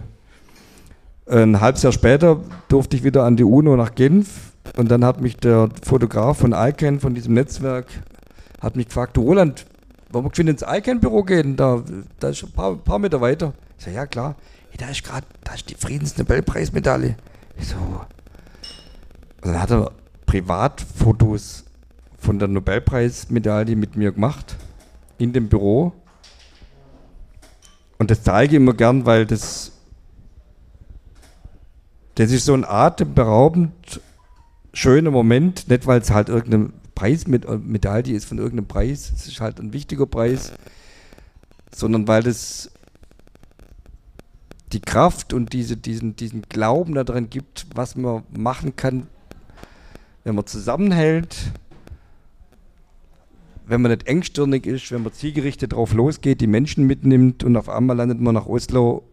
Ein halbes Jahr später durfte ich wieder an die UNO nach Genf und dann hat mich der Fotograf von ICANN, von diesem Netzwerk, hat mich gefragt, Roland, wollen wir ins ICANN-Büro gehen? Da, da ist ein paar, paar Meter weiter. Ich sage, ja klar. Hey, da ist gerade, da ist die Friedensnobelpreismedaille. Ich so. Und dann hat er Privatfotos von der Nobelpreismedaille mit mir gemacht in dem Büro. Und das zeige ich immer gern, weil das das ist so ein atemberaubend schöner Moment, nicht weil es halt irgendeine Preismedaille ist von irgendeinem Preis, es ist halt ein wichtiger Preis, sondern weil es die Kraft und diese, diesen, diesen Glauben daran gibt, was man machen kann, wenn man zusammenhält, wenn man nicht engstirnig ist, wenn man zielgerichtet drauf losgeht, die Menschen mitnimmt und auf einmal landet man nach Oslo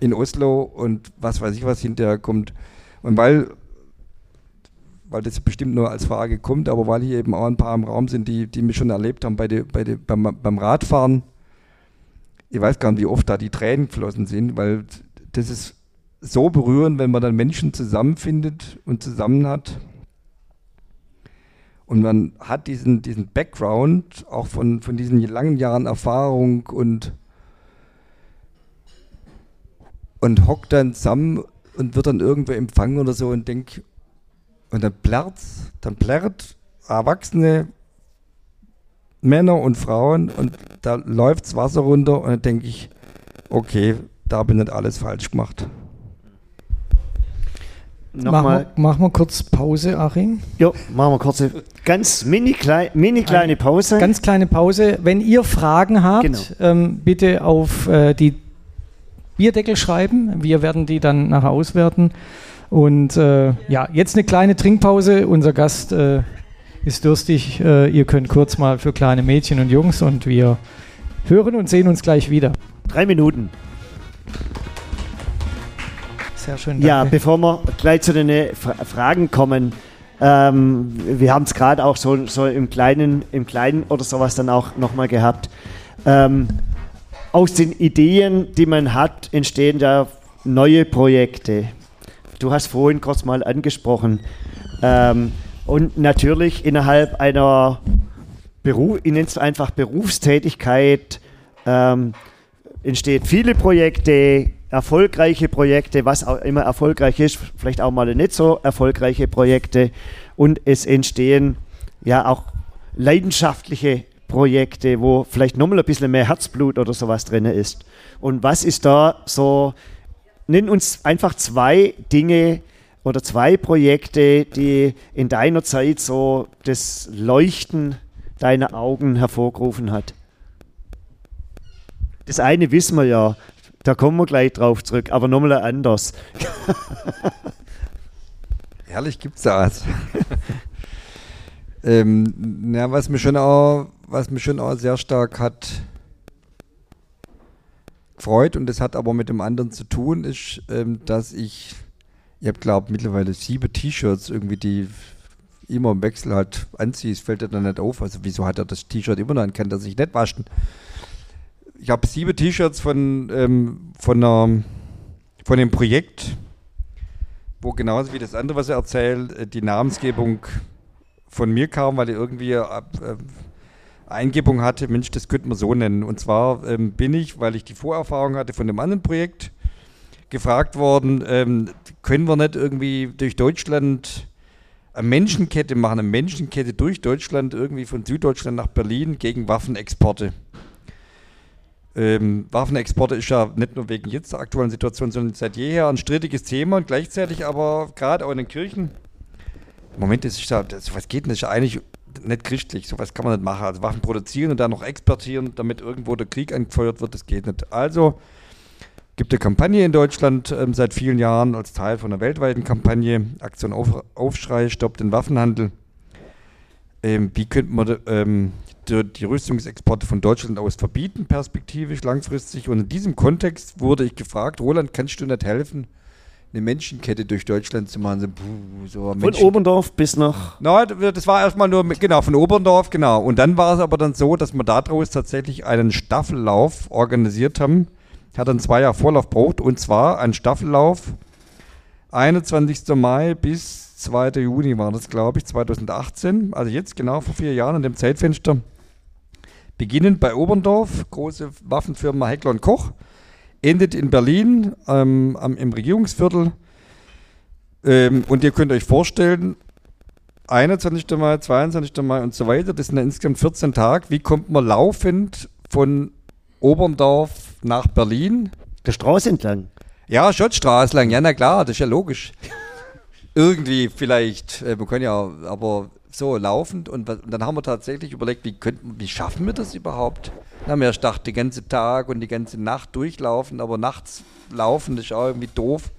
in Oslo und was weiß ich, was hinterher kommt. Und weil, weil das bestimmt nur als Frage kommt, aber weil hier eben auch ein paar im Raum sind, die, die mich schon erlebt haben bei die, bei die, beim, beim Radfahren, ich weiß gar nicht, wie oft da die Tränen geflossen sind, weil das ist so berührend, wenn man dann Menschen zusammenfindet und zusammen hat. Und man hat diesen, diesen Background auch von, von diesen langen Jahren Erfahrung und und hockt dann zusammen und wird dann irgendwo empfangen oder so und denk, und dann plärrt, dann plärrt erwachsene Männer und Frauen und da läuft's Wasser runter und dann denke ich, okay, da bin nicht alles falsch gemacht. Nochmal. Machen, machen wir kurz Pause, Achim. Ja, machen wir kurze, ganz mini, klei, mini kleine Pause. Ganz kleine Pause. Wenn ihr Fragen habt, genau. ähm, bitte auf äh, die Bierdeckel schreiben. Wir werden die dann nachher auswerten. Und äh, ja, jetzt eine kleine Trinkpause. Unser Gast äh, ist durstig. Äh, ihr könnt kurz mal für kleine Mädchen und Jungs und wir hören und sehen uns gleich wieder. Drei Minuten. Sehr schön. Danke. Ja, bevor wir gleich zu den äh, Fragen kommen, ähm, wir haben es gerade auch so, so im Kleinen, im Kleinen oder sowas dann auch nochmal gehabt. Ähm, aus den Ideen, die man hat, entstehen da neue Projekte. Du hast vorhin kurz mal angesprochen. Ähm, und natürlich innerhalb einer Beruf, ich nenne es einfach Berufstätigkeit, ähm, entstehen viele Projekte, erfolgreiche Projekte, was auch immer erfolgreich ist, vielleicht auch mal nicht so erfolgreiche Projekte. Und es entstehen ja auch leidenschaftliche Projekte, wo vielleicht nochmal ein bisschen mehr Herzblut oder sowas drin ist. Und was ist da so, nenn uns einfach zwei Dinge oder zwei Projekte, die in deiner Zeit so das Leuchten deiner Augen hervorgerufen hat. Das eine wissen wir ja, da kommen wir gleich drauf zurück, aber nochmal anders. *laughs* Herrlich gibt es das. *laughs* ähm, ja, was mir schon auch was mich schon auch sehr stark hat gefreut und das hat aber mit dem anderen zu tun, ist, ähm, dass ich, ich habe glaube mittlerweile sieben T-Shirts irgendwie, die immer im Wechsel halt anziehe. Es fällt dir dann nicht auf. Also wieso hat er das T-Shirt immer noch an? Kann er sich nicht waschen? Ich habe sieben T-Shirts von, ähm, von, von dem Projekt, wo genauso wie das andere, was er erzählt, äh, die Namensgebung von mir kam, weil er irgendwie äh, äh, Eingebung hatte, Mensch, das könnte man so nennen. Und zwar ähm, bin ich, weil ich die Vorerfahrung hatte von dem anderen Projekt, gefragt worden, ähm, können wir nicht irgendwie durch Deutschland eine Menschenkette machen, eine Menschenkette durch Deutschland, irgendwie von Süddeutschland nach Berlin gegen Waffenexporte. Ähm, Waffenexporte ist ja nicht nur wegen jetzt der aktuellen Situation, sondern seit jeher ein strittiges Thema und gleichzeitig aber gerade auch in den Kirchen. Moment, das ist ja, das, was geht denn? Das ist ja eigentlich nicht christlich. Sowas kann man nicht machen. Also Waffen produzieren und dann noch exportieren, damit irgendwo der Krieg angefeuert wird, das geht nicht. Also gibt eine Kampagne in Deutschland ähm, seit vielen Jahren als Teil von einer weltweiten Kampagne, Aktion Auf Aufschrei, stoppt den Waffenhandel. Ähm, wie könnte man ähm, die, die, Rüstungsexporte von Deutschland aus verbieten, perspektivisch, langfristig? Und in diesem Kontext wurde ich gefragt, Roland, kannst du nicht helfen? eine Menschenkette durch Deutschland zu machen. So, so von Oberndorf bis nach. Na, das war erstmal nur, genau, von Oberndorf, genau. Und dann war es aber dann so, dass wir daraus tatsächlich einen Staffellauf organisiert haben. Hat dann zwei Jahre Vorlauf braucht und zwar ein Staffellauf 21. Mai bis 2. Juni war das, glaube ich, 2018. Also jetzt genau vor vier Jahren in dem Zeitfenster. Beginnend bei Oberndorf, große Waffenfirma Heckler und Koch endet in Berlin ähm, am, im Regierungsviertel. Ähm, und ihr könnt euch vorstellen, 21. Mai, 22. Mai und so weiter, das sind ja insgesamt 14 Tage. Wie kommt man laufend von Oberndorf nach Berlin? Der Straße entlang. Ja, schon Straße lang, ja, na klar, das ist ja logisch. Irgendwie vielleicht, äh, wir können ja, aber so laufend und, und, dann haben wir tatsächlich überlegt, wie, könnten, wie schaffen wir das überhaupt? Dann haben wir erst gedacht, den ganzen Tag und die ganze Nacht durchlaufen, aber nachts laufen, ist auch irgendwie doof.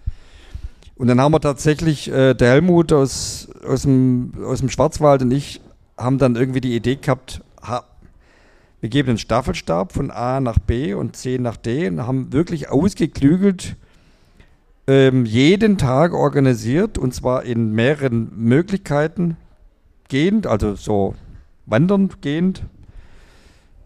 Und dann haben wir tatsächlich, äh, der Helmut aus, aus, dem, aus dem Schwarzwald und ich haben dann irgendwie die Idee gehabt, ha, wir geben einen Staffelstab von A nach B und C nach D und haben wirklich ausgeklügelt, ähm, jeden Tag organisiert und zwar in mehreren Möglichkeiten gehend, also so wandernd gehend,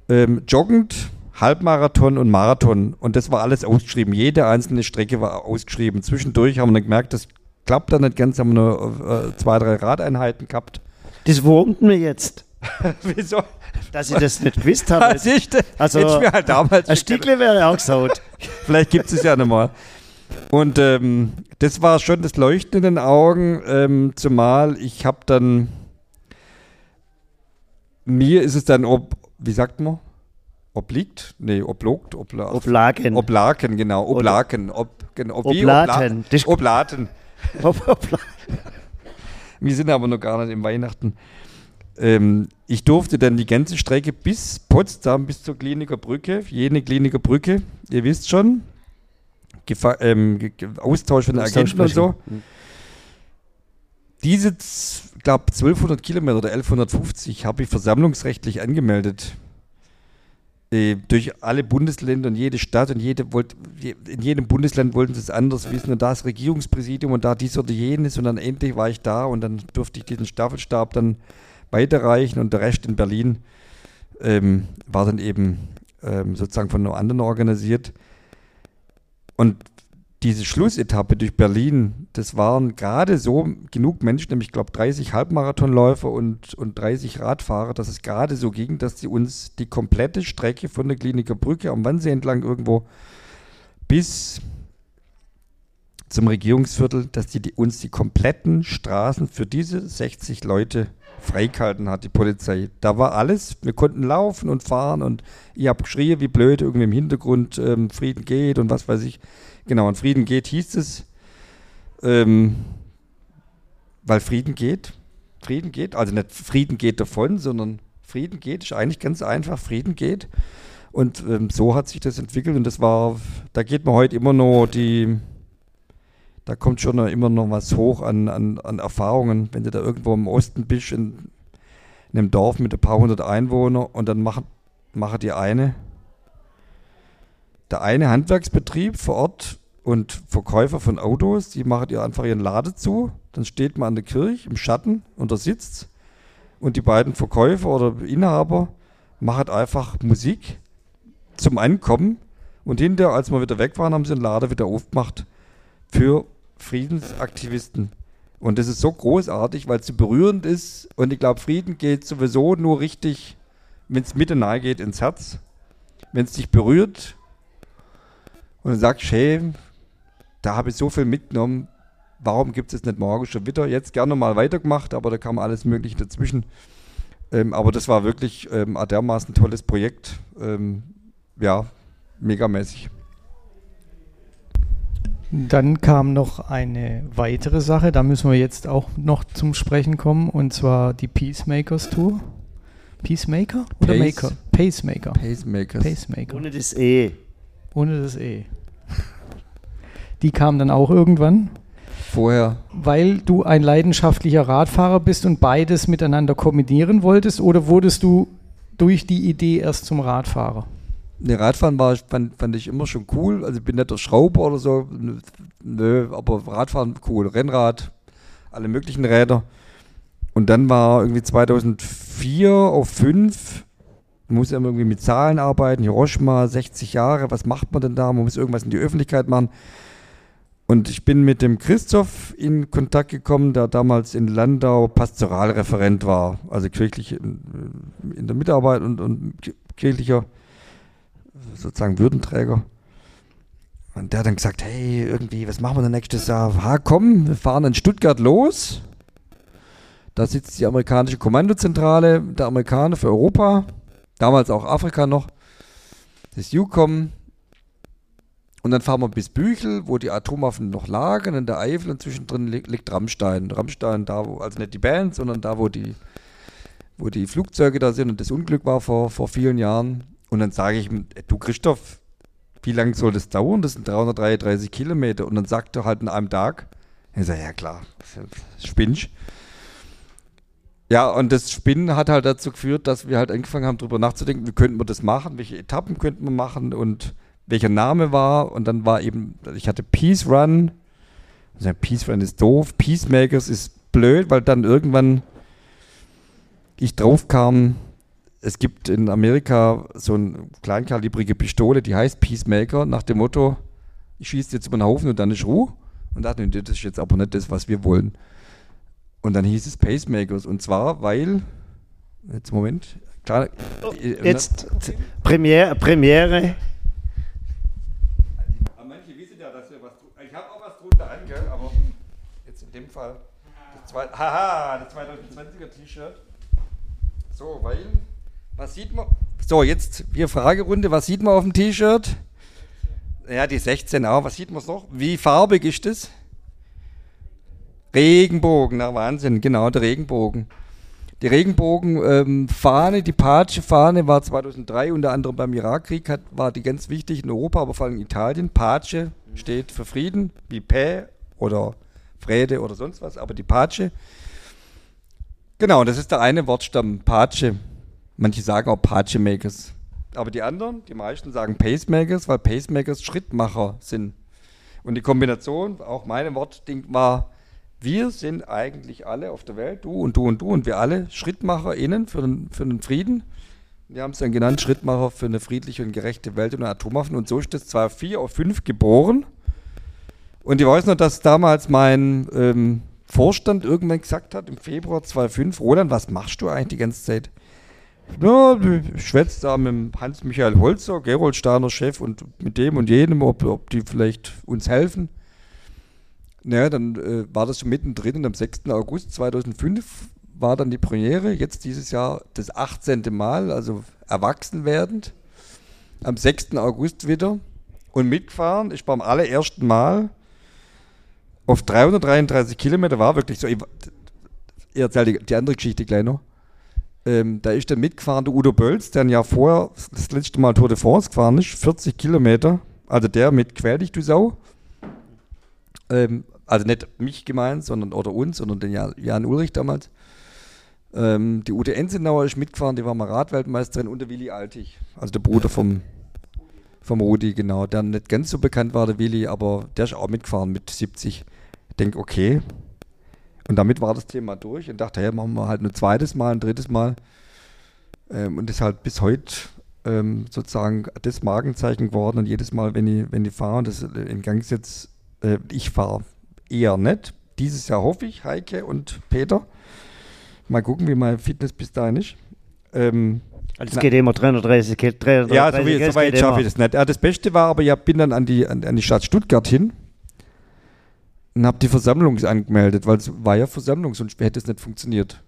ähm, joggend, Halbmarathon und Marathon. Und das war alles ausgeschrieben. Jede einzelne Strecke war ausgeschrieben. Zwischendurch haben wir dann gemerkt, das klappt dann nicht ganz, haben wir nur äh, zwei, drei Radeinheiten gehabt. Das wurmt mir jetzt. *laughs* Wieso? Dass ich das nicht gewusst *laughs* habe. also, hätte ich mir halt damals. Ein Stückle wäre auch gesaut. *laughs* Vielleicht gibt es es ja nochmal. Und ähm, das war schon das Leuchten in den Augen, ähm, zumal ich habe dann, mir ist es dann, ob, wie sagt man, obliegt? Nee, oblogt, obla Oblagen. Oblaken, genau, Oblaken. Ob, genau, wie Oblaten. Obla Oblaten. *laughs* Ob- Obla- *laughs* Wir sind aber noch gar nicht im Weihnachten. Ähm, ich durfte dann die ganze Strecke bis Potsdam, bis zur Kliniker Brücke, jene Kliniker Brücke, ihr wisst schon, ähm, Austausch von Agenten und so. Mhm. Diese, ich glaube, 1200 Kilometer oder 1150 habe ich versammlungsrechtlich angemeldet. Äh, durch alle Bundesländer und jede Stadt und jede wollt, in jedem Bundesland wollten sie es anders wissen und da ist Regierungspräsidium und da dies oder jenes und dann endlich war ich da und dann durfte ich diesen Staffelstab dann weiterreichen und der Rest in Berlin ähm, war dann eben ähm, sozusagen von einem anderen organisiert. Und diese Schlussetappe durch Berlin, das waren gerade so genug Menschen, nämlich ich glaube 30 Halbmarathonläufer und, und 30 Radfahrer, dass es gerade so ging, dass sie uns die komplette Strecke von der Kliniker Brücke am Wannsee entlang irgendwo bis zum Regierungsviertel, dass die, die uns die kompletten Straßen für diese 60 Leute freigehalten hat, die Polizei. Da war alles, wir konnten laufen und fahren und ich habe geschrien wie blöd, irgendwie im Hintergrund ähm, Frieden geht und was weiß ich. Genau, und Frieden geht hieß es, ähm, weil Frieden geht. Frieden geht, also nicht Frieden geht davon, sondern Frieden geht, ist eigentlich ganz einfach, Frieden geht. Und ähm, so hat sich das entwickelt und das war, da geht man heute immer noch die, da kommt schon immer noch was hoch an, an, an Erfahrungen, wenn du da irgendwo im Osten bist, in, in einem Dorf mit ein paar hundert Einwohnern und dann machen, machen die eine, der eine Handwerksbetrieb vor Ort und Verkäufer von Autos, die machen ihr einfach ihren Lade zu, dann steht man an der Kirche im Schatten und da sitzt. Und die beiden Verkäufer oder Inhaber machen einfach Musik zum Ankommen. Und hinterher, als wir wieder weg waren, haben sie den Laden wieder aufgemacht für Friedensaktivisten. Und das ist so großartig, weil es so berührend ist. Und ich glaube, Frieden geht sowieso nur richtig, wenn es Mitte nahe geht ins Herz. Wenn es dich berührt und du sagst, hey, da habe ich so viel mitgenommen. Warum gibt es nicht morgen schon wieder? Jetzt gerne mal weitergemacht, aber da kam alles Mögliche dazwischen. Ähm, aber das war wirklich ähm, ein dermaßen tolles Projekt. Ähm, ja, megamäßig. Dann kam noch eine weitere Sache, da müssen wir jetzt auch noch zum Sprechen kommen, und zwar die Peacemakers Tour. Peacemaker oder Pace- Maker? Pacemaker. Pacemakers. Pacemaker. Ohne das E. Ohne das E. Die kam dann auch irgendwann, Vorher. weil du ein leidenschaftlicher Radfahrer bist und beides miteinander kombinieren wolltest, oder wurdest du durch die Idee erst zum Radfahrer? Ne, Radfahren war, fand, fand ich immer schon cool. Also ich bin nicht der Schrauber oder so. Nö, aber Radfahren cool. Rennrad, alle möglichen Räder. Und dann war irgendwie 2004 auf 5, muss ja irgendwie mit Zahlen arbeiten. Hiroshima, 60 Jahre, was macht man denn da? Man muss irgendwas in die Öffentlichkeit machen. Und ich bin mit dem Christoph in Kontakt gekommen, der damals in Landau Pastoralreferent war, also kirchlich in, in der Mitarbeit und, und kirchlicher sozusagen Würdenträger. Und der hat dann gesagt, hey, irgendwie, was machen wir denn nächstes Jahr? Ha, komm, wir fahren in Stuttgart los. Da sitzt die amerikanische Kommandozentrale der Amerikaner für Europa, damals auch Afrika noch, das UCOM. Und dann fahren wir bis Büchel, wo die Atomwaffen noch lagen, in der Eifel und zwischendrin li liegt Rammstein. Rammstein, da wo, also nicht die Band, sondern da, wo die, wo die Flugzeuge da sind und das Unglück war vor, vor vielen Jahren. Und dann sage ich ihm, "Ey, du Christoph, wie lange soll das dauern? Das sind 333 Kilometer. Und dann sagt er halt in einem Tag, ich sage, ja klar, spinnst. Ja, und das Spinnen hat halt dazu geführt, dass wir halt angefangen haben, darüber nachzudenken, wie könnten wir das machen, welche Etappen könnten wir machen und welcher Name war. Und dann war eben, ich hatte Peace Run. Also Peace Run ist doof, Peacemakers ist blöd, weil dann irgendwann ich drauf kam, es gibt in Amerika so eine kleinkalibrige Pistole, die heißt Peacemaker, nach dem Motto, ich schieße jetzt über den Haufen und dann ist Ruhe. Und dachte, das ist jetzt aber nicht das, was wir wollen. Und dann hieß es Pacemakers. Und zwar, weil, jetzt Moment, klar, äh, Jetzt t- Premiere, Premiere. Manche wissen ja, dass wir was Zufall. Das zwei, haha, das 2020er T-Shirt. So, weil, was sieht man? So, jetzt hier Fragerunde, was sieht man auf dem T-Shirt? Ja, die 16 auch. Was sieht man noch? Wie farbig ist das? Regenbogen, na Wahnsinn, genau, der Regenbogen. Die Regenbogenfahne, ähm, die Pace-Fahne war 2003 unter anderem beim Irakkrieg, hat, war die ganz wichtig in Europa, aber vor allem in Italien. Pace steht für Frieden, wie Pä oder Frede oder sonst was, aber die Pace. Genau, das ist der eine Wortstamm, Pace. Manche sagen auch Pace-Makers. Aber die anderen, die meisten sagen Pacemakers, weil Pacemakers Schrittmacher sind. Und die Kombination, auch mein Wortding war, wir sind eigentlich alle auf der Welt, du und du und du und wir alle SchrittmacherInnen für den, für den Frieden. Wir haben es dann genannt, Schrittmacher für eine friedliche und gerechte Welt und Atomwaffen. Und so ist es zwar 4 auf 5 geboren. Und ich weiß noch, dass damals mein ähm, Vorstand irgendwann gesagt hat, im Februar 2005, Roland, was machst du eigentlich die ganze Zeit? Ja, ich schwätze da mit Hans-Michael Holzer, Gerold Steiner Chef und mit dem und jenem, ob, ob die vielleicht uns helfen. Naja, dann äh, war das schon mittendrin und am 6. August 2005 war dann die Premiere, jetzt dieses Jahr das 18. Mal, also erwachsen werdend. Am 6. August wieder und mitgefahren. Ich beim allerersten Mal auf 333 Kilometer war wirklich so. Ich, ich erzähle die, die andere Geschichte gleich noch. Ähm, da ist dann mitgefahren der Udo Bölz, der ein Jahr vorher das letzte Mal Tour de France gefahren ist, 40 Kilometer. Also der mit Quäl dich, du Sau. Ähm, also nicht mich gemeint, sondern oder uns, sondern den Jan, Jan Ulrich damals. Ähm, die Ute Enzenauer ist mitgefahren, die war mal Radweltmeisterin und der Willi Altig, also der Bruder vom, vom Rudi, genau, der nicht ganz so bekannt war, der Willi, aber der ist auch mitgefahren mit 70. Ich denke, okay. Und damit war das Thema durch und dachte, ja, machen wir halt ein zweites Mal, ein drittes Mal. Ähm, und ist halt bis heute ähm, sozusagen das Markenzeichen geworden. Und jedes Mal, wenn ich, wenn ich fahre, das in Gang jetzt, äh, ich fahre eher nicht. Dieses Jahr hoffe ich, Heike und Peter. Mal gucken, wie mein Fitness bis dahin ist. Ähm, also es geht immer 330 330 Ja, so, wie, so weit schaffe ich das nicht. Ja, das Beste war aber, ich bin dann an die, an, an die Stadt Stuttgart hin und habe die Versammlung angemeldet, weil es war ja Versammlung, sonst hätte es nicht funktioniert.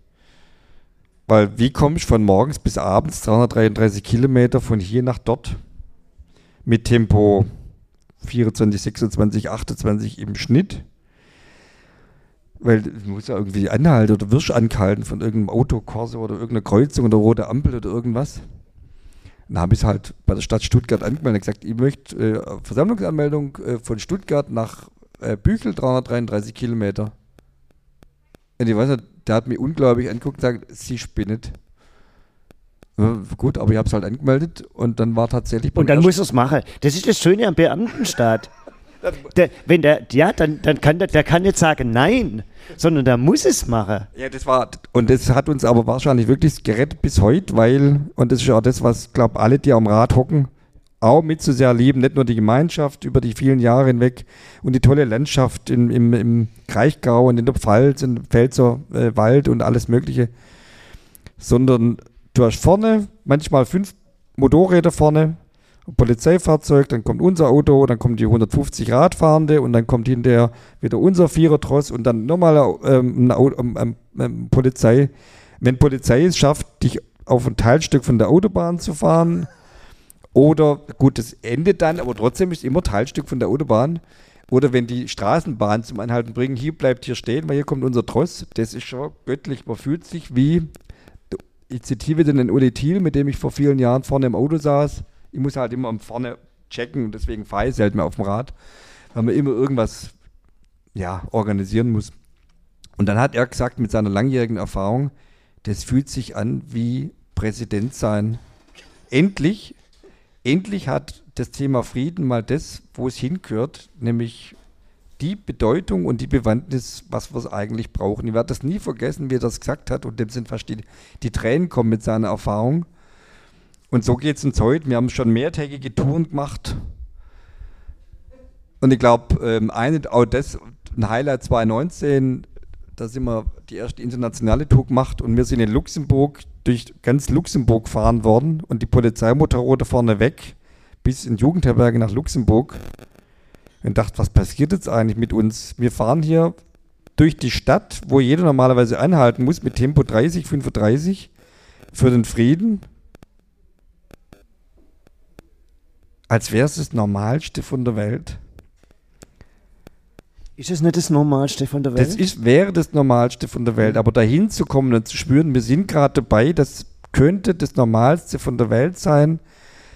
Weil wie komme ich von morgens bis abends 333 Kilometer von hier nach dort mit Tempo 24, 26, 28 im Schnitt? Weil du musst ja irgendwie anhalten oder wirst angehalten von irgendeinem Autokorso oder irgendeiner Kreuzung oder rote Ampel oder irgendwas. Dann habe ich es halt bei der Stadt Stuttgart angemeldet und gesagt, ich möchte äh, Versammlungsanmeldung äh, von Stuttgart nach äh, Büchel, 333 Kilometer. Und ich weiß nicht, der hat mich unglaublich angeguckt und gesagt, sie spinnet. Ja, gut, aber ich habe es halt angemeldet und dann war tatsächlich. Und dann muss er es machen. Das ist das Schöne am Beamtenstaat. *laughs* Der, wenn der, ja, dann, dann kann der, der kann nicht sagen nein, sondern der muss es machen. Ja, das war, und das hat uns aber wahrscheinlich wirklich gerettet bis heute, weil, und das ist ja auch das, was, glaube alle, die am Rad hocken, auch mit so sehr lieben, nicht nur die Gemeinschaft über die vielen Jahre hinweg und die tolle Landschaft im, im, im Kraichgau und in der Pfalz, im Pfälzer äh, Wald und alles Mögliche, sondern du hast vorne manchmal fünf Motorräder vorne, Polizeifahrzeug, dann kommt unser Auto, dann kommen die 150 Radfahrende und dann kommt hinterher wieder unser Vierertross und dann nochmal ähm, ähm, ähm, Polizei. Wenn Polizei es schafft, dich auf ein Teilstück von der Autobahn zu fahren oder gut, das endet dann, aber trotzdem ist immer Teilstück von der Autobahn. Oder wenn die Straßenbahn zum Anhalten bringen, hier bleibt hier stehen, weil hier kommt unser Tross. Das ist schon göttlich. Man fühlt sich wie, ich zitiere den Uli Thiel, mit dem ich vor vielen Jahren vorne im Auto saß ich muss halt immer vorne checken und deswegen fahre ich selten mehr auf dem Rad, weil man immer irgendwas ja, organisieren muss. Und dann hat er gesagt, mit seiner langjährigen Erfahrung, das fühlt sich an wie Präsident sein. Endlich, endlich hat das Thema Frieden mal das, wo es hingehört, nämlich die Bedeutung und die Bewandtnis, was wir es eigentlich brauchen. Ich werde das nie vergessen, wie er das gesagt hat und dem sind fast die, die Tränen kommen mit seiner Erfahrung. Und so geht es uns heute. Wir haben schon mehrtägige Touren gemacht. Und ich glaube, ähm, auch das, ein Highlight 2019, da sind wir die erste internationale Tour gemacht und wir sind in Luxemburg durch ganz Luxemburg gefahren worden und die Polizeimotorroute vorne weg bis in Jugendherberge nach Luxemburg. Und dachte, was passiert jetzt eigentlich mit uns? Wir fahren hier durch die Stadt, wo jeder normalerweise anhalten muss, mit Tempo 30, 35 für den Frieden, als wäre es das Normalste von der Welt. Ist es nicht das Normalste von der Welt? Das ist, wäre das Normalste von der Welt, aber dahin zu kommen und zu spüren, wir sind gerade dabei, das könnte das Normalste von der Welt sein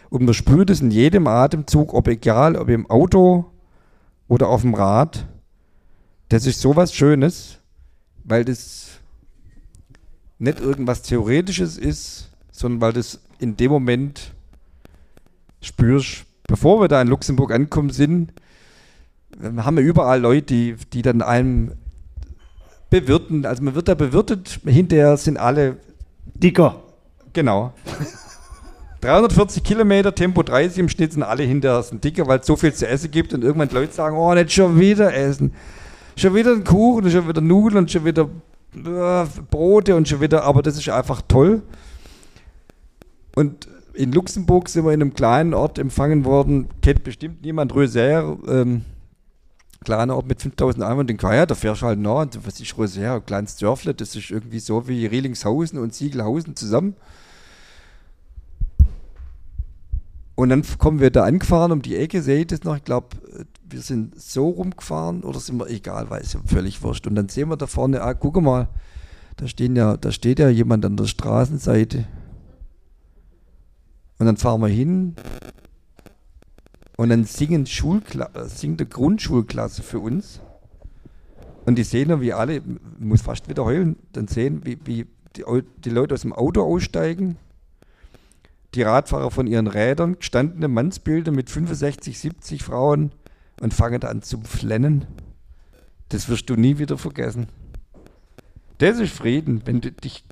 und man spürt es in jedem Atemzug, ob egal, ob im Auto oder auf dem Rad. Das ist sowas Schönes, weil das nicht irgendwas Theoretisches ist, sondern weil das in dem Moment spürst. Bevor wir da in Luxemburg ankommen sind, haben wir überall Leute, die, die dann einem bewirten. Also man wird da bewirtet, hinterher sind alle. Dicker. Genau. *laughs* 340 Kilometer, Tempo 30 im Schnitt sind alle hinterher sind dicker, weil es so viel zu essen gibt und irgendwann Leute sagen, oh, nicht schon wieder essen. Schon wieder ein Kuchen, schon wieder Nudeln und schon wieder äh, Brote und schon wieder, aber das ist einfach toll. Und in Luxemburg sind wir in einem kleinen Ort empfangen worden, kennt bestimmt niemand, Röser, ähm, kleiner Ort mit 5000 Einwohnern, den ja, da fährst du halt nah, und was ist Röser, ein kleines Dörfle, das ist irgendwie so wie Rielingshausen und Siegelhausen zusammen. Und dann kommen wir da angefahren um die Ecke, sehe ich das noch, ich glaube, wir sind so rumgefahren oder sind wir, egal, weiß ich, völlig wurscht. Und dann sehen wir da vorne, ah, guck mal, da, stehen ja, da steht ja jemand an der Straßenseite. Und dann fahren wir hin und dann singen Schulkla singt eine Grundschulklasse für uns. Und die sehen dann, wie alle, muss fast wieder heulen, dann sehen, wie, wie die, die Leute aus dem Auto aussteigen, die Radfahrer von ihren Rädern, gestandene Mannsbilder mit 65, 70 Frauen und fangen an zu flennen. Das wirst du nie wieder vergessen. Das ist Frieden, wenn du dich,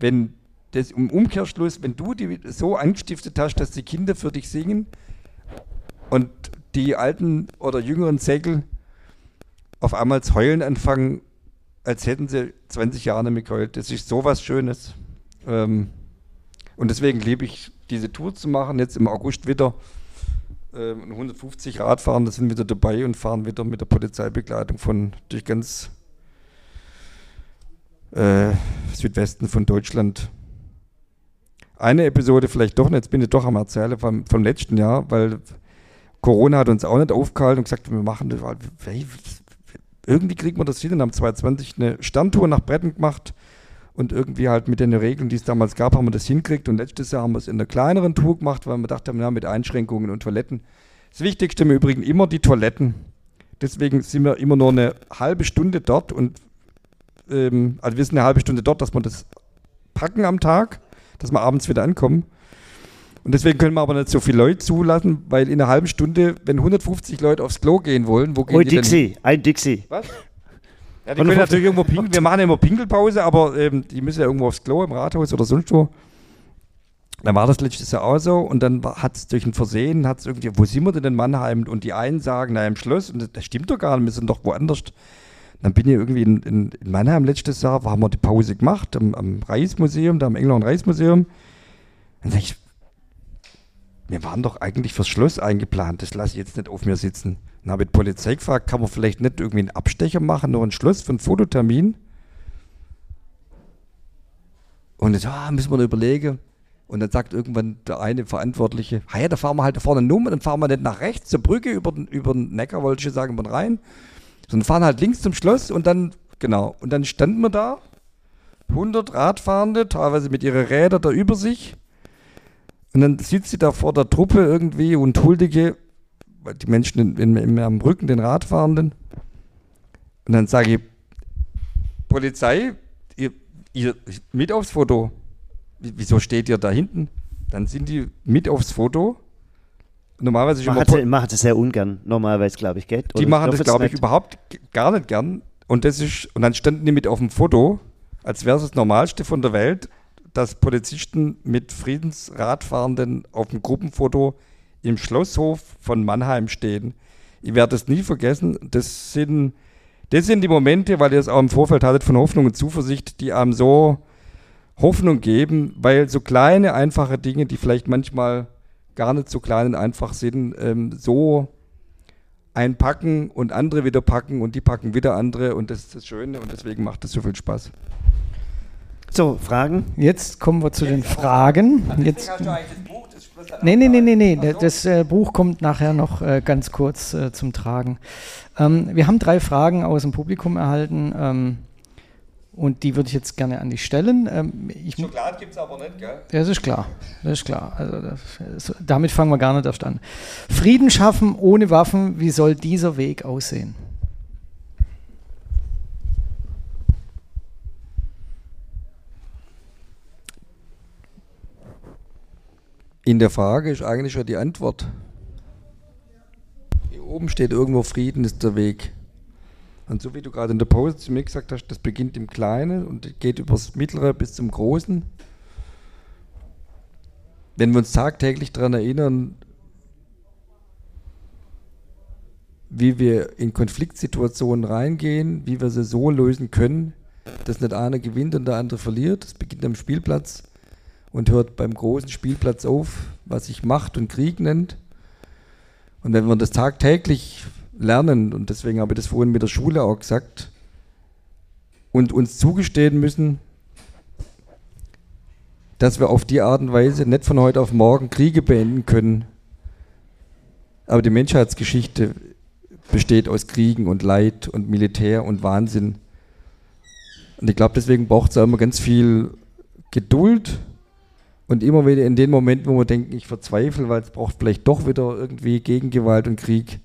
wenn das im Umkehrschluss, wenn du die so angestiftet hast, dass die Kinder für dich singen und die alten oder jüngeren Säckel auf einmal zu heulen anfangen, als hätten sie 20 Jahre nicht mehr geheult. Das ist sowas Schönes. Ähm, und deswegen liebe ich diese Tour zu machen, jetzt im August wieder. Äh, 150 Radfahrer sind wieder dabei und fahren wieder mit der Polizeibegleitung von durch ganz äh, Südwesten von Deutschland. Eine Episode vielleicht doch, jetzt bin ich doch am Erzählen vom, vom letzten Jahr, weil Corona hat uns auch nicht aufgehalten und gesagt, wir machen das. Irgendwie kriegen wir das hin und haben 2020 eine Sterntour nach Bretten gemacht und irgendwie halt mit den Regeln, die es damals gab, haben wir das hinkriegt. Und letztes Jahr haben wir es in einer kleineren Tour gemacht, weil wir dachten, ja, mit Einschränkungen und Toiletten. Das Wichtigste im Übrigen immer die Toiletten. Deswegen sind wir immer nur eine halbe Stunde dort und ähm, also wir sind eine halbe Stunde dort, dass wir das packen am Tag, dass wir abends wieder ankommen. Und deswegen können wir aber nicht so viele Leute zulassen, weil in einer halben Stunde, wenn 150 Leute aufs Klo gehen wollen, wo gehen Oh, die Dixie, denn? ein Dixie. Was? Ja, die können natürlich irgendwo pinkeln. Wir machen immer Pinkelpause, aber ähm, die müssen ja irgendwo aufs Klo im Rathaus oder sonst wo. Dann war das letztes Jahr auch so und dann hat es durch ein Versehen, hat es irgendwie, wo sind wir denn in Mannheim? Und die einen sagen, na im Schloss, und das, das stimmt doch gar nicht, wir sind doch woanders. Dann bin ich irgendwie in, in, in Mannheim letztes Jahr, haben wir die Pause gemacht, am, am Reichsmuseum, da am England Reichsmuseum. Dann sag ich, wir waren doch eigentlich fürs Schloss eingeplant, das lasse ich jetzt nicht auf mir sitzen. Ich die Polizei gefragt, kann man vielleicht nicht irgendwie einen Abstecher machen, nur ein Schloss für einen Fototermin? Und jetzt, ah, müssen wir noch überlegen. Und dann sagt irgendwann der eine Verantwortliche, ja, da fahren wir halt da vorne nur, dann fahren wir nicht nach rechts zur Brücke über den, über den Neckar, wollte ich sagen, den Rhein, sondern fahren halt links zum Schloss und dann, genau, und dann standen wir da, 100 Radfahrende, teilweise mit ihren Rädern da über sich. Und dann sitzt sie da vor der Truppe irgendwie und huldige die Menschen in, in, am Rücken, den Radfahrenden. Und dann sage ich, Polizei, ihr, ihr mit aufs Foto. Wieso steht ihr da hinten? Dann sind die mit aufs Foto. Normalerweise Man immer hat, Pol- macht das sehr ungern, normalerweise, glaube ich, gell? die machen das, glaube ich, nicht? überhaupt gar nicht gern. Und das ist, und dann standen die mit auf dem Foto, als wäre es das Normalste von der Welt, dass Polizisten mit Friedensradfahrenden auf dem Gruppenfoto im Schlosshof von Mannheim stehen. Ich werde das nie vergessen. Das sind, das sind die Momente, weil ihr es auch im Vorfeld hattet von Hoffnung und Zuversicht, die einem so Hoffnung geben, weil so kleine, einfache Dinge, die vielleicht manchmal gar nicht so klein und einfach sind, ähm, so einpacken und andere wieder packen und die packen wieder andere und das ist das Schöne und deswegen macht es so viel Spaß. So, Fragen? Jetzt kommen wir zu den Fragen. Jetzt, nee, nee, nee, nee, nee. Das äh, Buch kommt nachher noch äh, ganz kurz äh, zum Tragen. Ähm, wir haben drei Fragen aus dem Publikum erhalten. Ähm, und die würde ich jetzt gerne an dich stellen. Ähm, ich, Schokolade gibt es aber nicht, gell? Das ist klar. Das ist klar. Also das, damit fangen wir gar nicht erst an. Frieden schaffen ohne Waffen, wie soll dieser Weg aussehen? In der Frage ist eigentlich schon die Antwort. Hier oben steht irgendwo Frieden ist der Weg. Und so wie du gerade in der Pause zu mir gesagt hast, das beginnt im Kleinen und geht übers Mittlere bis zum Großen. Wenn wir uns tagtäglich daran erinnern, wie wir in Konfliktsituationen reingehen, wie wir sie so lösen können, dass nicht einer gewinnt und der andere verliert. Das beginnt am Spielplatz und hört beim großen Spielplatz auf, was sich Macht und Krieg nennt. Und wenn wir das tagtäglich lernen, und deswegen habe ich das vorhin mit der Schule auch gesagt, und uns zugestehen müssen, dass wir auf die Art und Weise nicht von heute auf morgen Kriege beenden können. Aber die Menschheitsgeschichte besteht aus Kriegen und Leid und Militär und Wahnsinn. Und ich glaube, deswegen braucht es immer ganz viel Geduld und immer wieder in den Momenten, wo wir denken, ich verzweifle, weil es braucht vielleicht doch wieder irgendwie Gegengewalt und Krieg,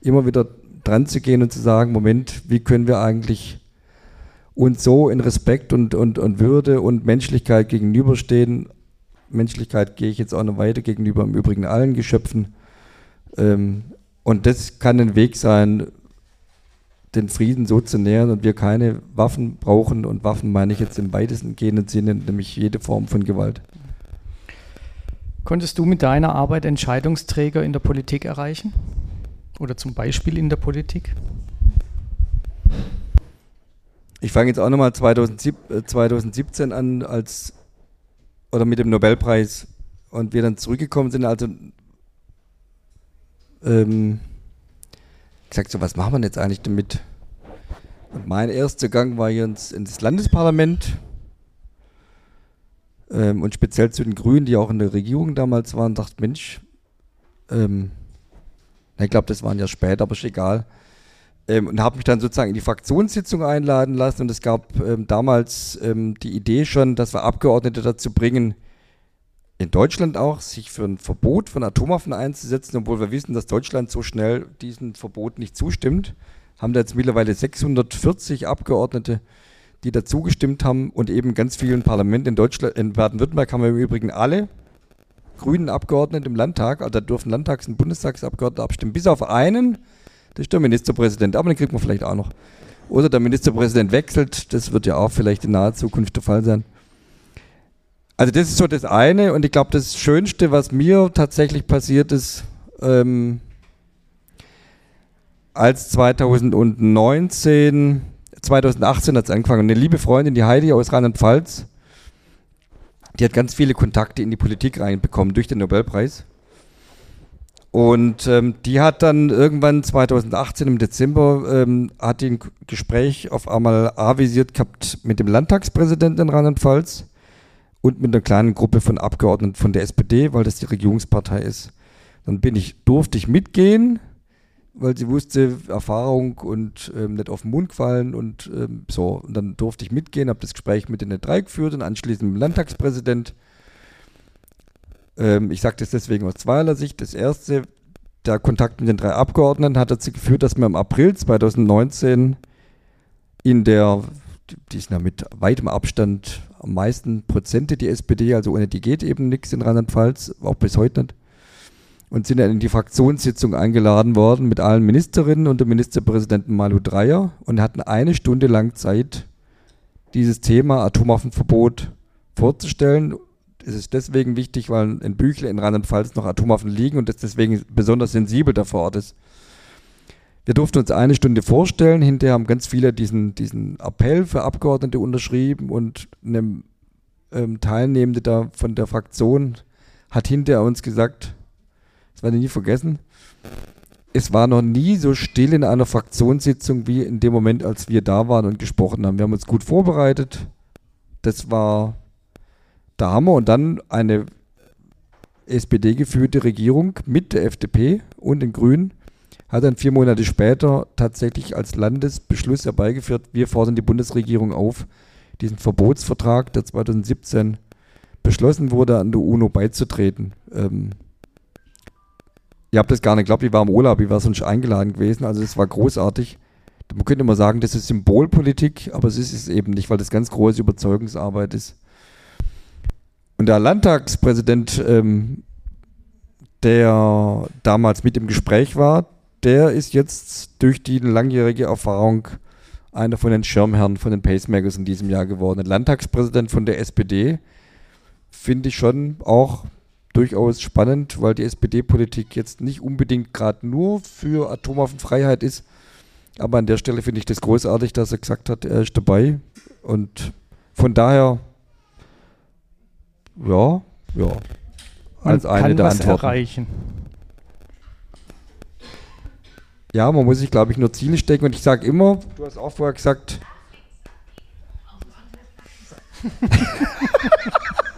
immer wieder dran zu gehen und zu sagen, Moment, wie können wir eigentlich uns so in Respekt und, und, und Würde und Menschlichkeit gegenüberstehen. Menschlichkeit gehe ich jetzt auch noch weiter gegenüber im Übrigen allen Geschöpfen. Ähm, und das kann ein Weg sein, den Frieden so zu nähern und wir keine Waffen brauchen. Und Waffen meine ich jetzt im weitesten gehenden Sinne, nämlich jede Form von Gewalt. Konntest du mit deiner Arbeit Entscheidungsträger in der Politik erreichen? Oder zum Beispiel in der Politik? Ich fange jetzt auch nochmal 2017 an, als oder mit dem Nobelpreis und wir dann zurückgekommen sind, also ähm, gesagt, so was machen wir jetzt eigentlich damit? Und mein erster Gang war hier ins, ins Landesparlament ähm, und speziell zu den Grünen, die auch in der Regierung damals waren, dachte, Mensch, ähm, ich glaube, das waren ja später, aber ist egal. Ähm, und habe mich dann sozusagen in die Fraktionssitzung einladen lassen. Und es gab ähm, damals ähm, die Idee schon, dass wir Abgeordnete dazu bringen, in Deutschland auch, sich für ein Verbot von Atomwaffen einzusetzen, obwohl wir wissen, dass Deutschland so schnell diesem Verbot nicht zustimmt. Haben da jetzt mittlerweile 640 Abgeordnete, die dazu gestimmt haben und eben ganz vielen Parlamenten in Deutschland, in Baden-Württemberg haben wir im Übrigen alle grünen Abgeordneten im Landtag, also da dürfen Landtags- und Bundestagsabgeordnete abstimmen, bis auf einen, das ist der Ministerpräsident, aber den kriegt man vielleicht auch noch. Oder der Ministerpräsident wechselt, das wird ja auch vielleicht in naher Zukunft der Fall sein. Also das ist so das eine und ich glaube, das Schönste, was mir tatsächlich passiert ist, ähm, als 2019, 2018 hat es angefangen, eine liebe Freundin, die Heidi aus Rheinland-Pfalz, die hat ganz viele Kontakte in die Politik reinbekommen durch den Nobelpreis. Und ähm, die hat dann irgendwann 2018 im Dezember ähm, hat die ein Gespräch auf einmal avisiert gehabt mit dem Landtagspräsidenten in Rheinland-Pfalz und mit einer kleinen Gruppe von Abgeordneten von der SPD, weil das die Regierungspartei ist. Dann bin ich, durfte ich mitgehen weil sie wusste, Erfahrung und ähm, nicht auf den Mund gefallen und ähm, so. Und dann durfte ich mitgehen, habe das Gespräch mit den drei geführt und anschließend mit dem Landtagspräsident. Ähm, ich sage das deswegen aus zweierlei Sicht. Das erste, der Kontakt mit den drei Abgeordneten hat dazu geführt, dass wir im April 2019 in der, die ist mit weitem Abstand am meisten Prozente die SPD, also ohne die geht eben nichts in Rheinland-Pfalz, auch bis heute nicht und sind dann in die Fraktionssitzung eingeladen worden mit allen Ministerinnen und dem Ministerpräsidenten Malu Dreyer und hatten eine Stunde lang Zeit, dieses Thema Atomwaffenverbot vorzustellen. Es ist deswegen wichtig, weil in Büchle in Rheinland-Pfalz noch Atomwaffen liegen und das deswegen besonders sensibel da vor Ort ist. Wir durften uns eine Stunde vorstellen, hinterher haben ganz viele diesen, diesen Appell für Abgeordnete unterschrieben und eine ähm, Teilnehmende da von der Fraktion hat hinterher uns gesagt, das werde ich nie vergessen. es war noch nie so still in einer Fraktionssitzung wie in dem Moment, als wir da waren und gesprochen haben. Wir haben uns gut vorbereitet. Das war der Hammer. Und dann eine SPD-geführte Regierung mit der FDP und den Grünen hat dann vier Monate später tatsächlich als Landesbeschluss herbeigeführt, wir fordern die Bundesregierung auf, diesen Verbotsvertrag, der 2017 beschlossen wurde, an der UNO beizutreten. Ähm, ihr habt das gar nicht geglaubt, ich war im Urlaub, ich war sonst eingeladen gewesen, also es war großartig. Man könnte immer sagen, das ist Symbolpolitik, aber es ist es eben nicht, weil das ganz große Überzeugungsarbeit ist. Und der Landtagspräsident, ähm, der damals mit im Gespräch war, der ist jetzt durch die langjährige Erfahrung einer von den Schirmherren von den Pacemakers in diesem Jahr geworden. Landtagspräsident von der SPD finde ich schon auch durchaus spannend, weil die SPD-Politik jetzt nicht unbedingt gerade nur für Atomwaffenfreiheit ist. Aber an der Stelle finde ich das großartig, dass er gesagt hat, er ist dabei. Und von daher, ja, ja, als Man eine kann der was Antworten. erreichen. Ja, man muss sich, glaube ich, nur Ziele stecken. Und ich sage immer, du hast auch vorher gesagt, *laughs* *laughs*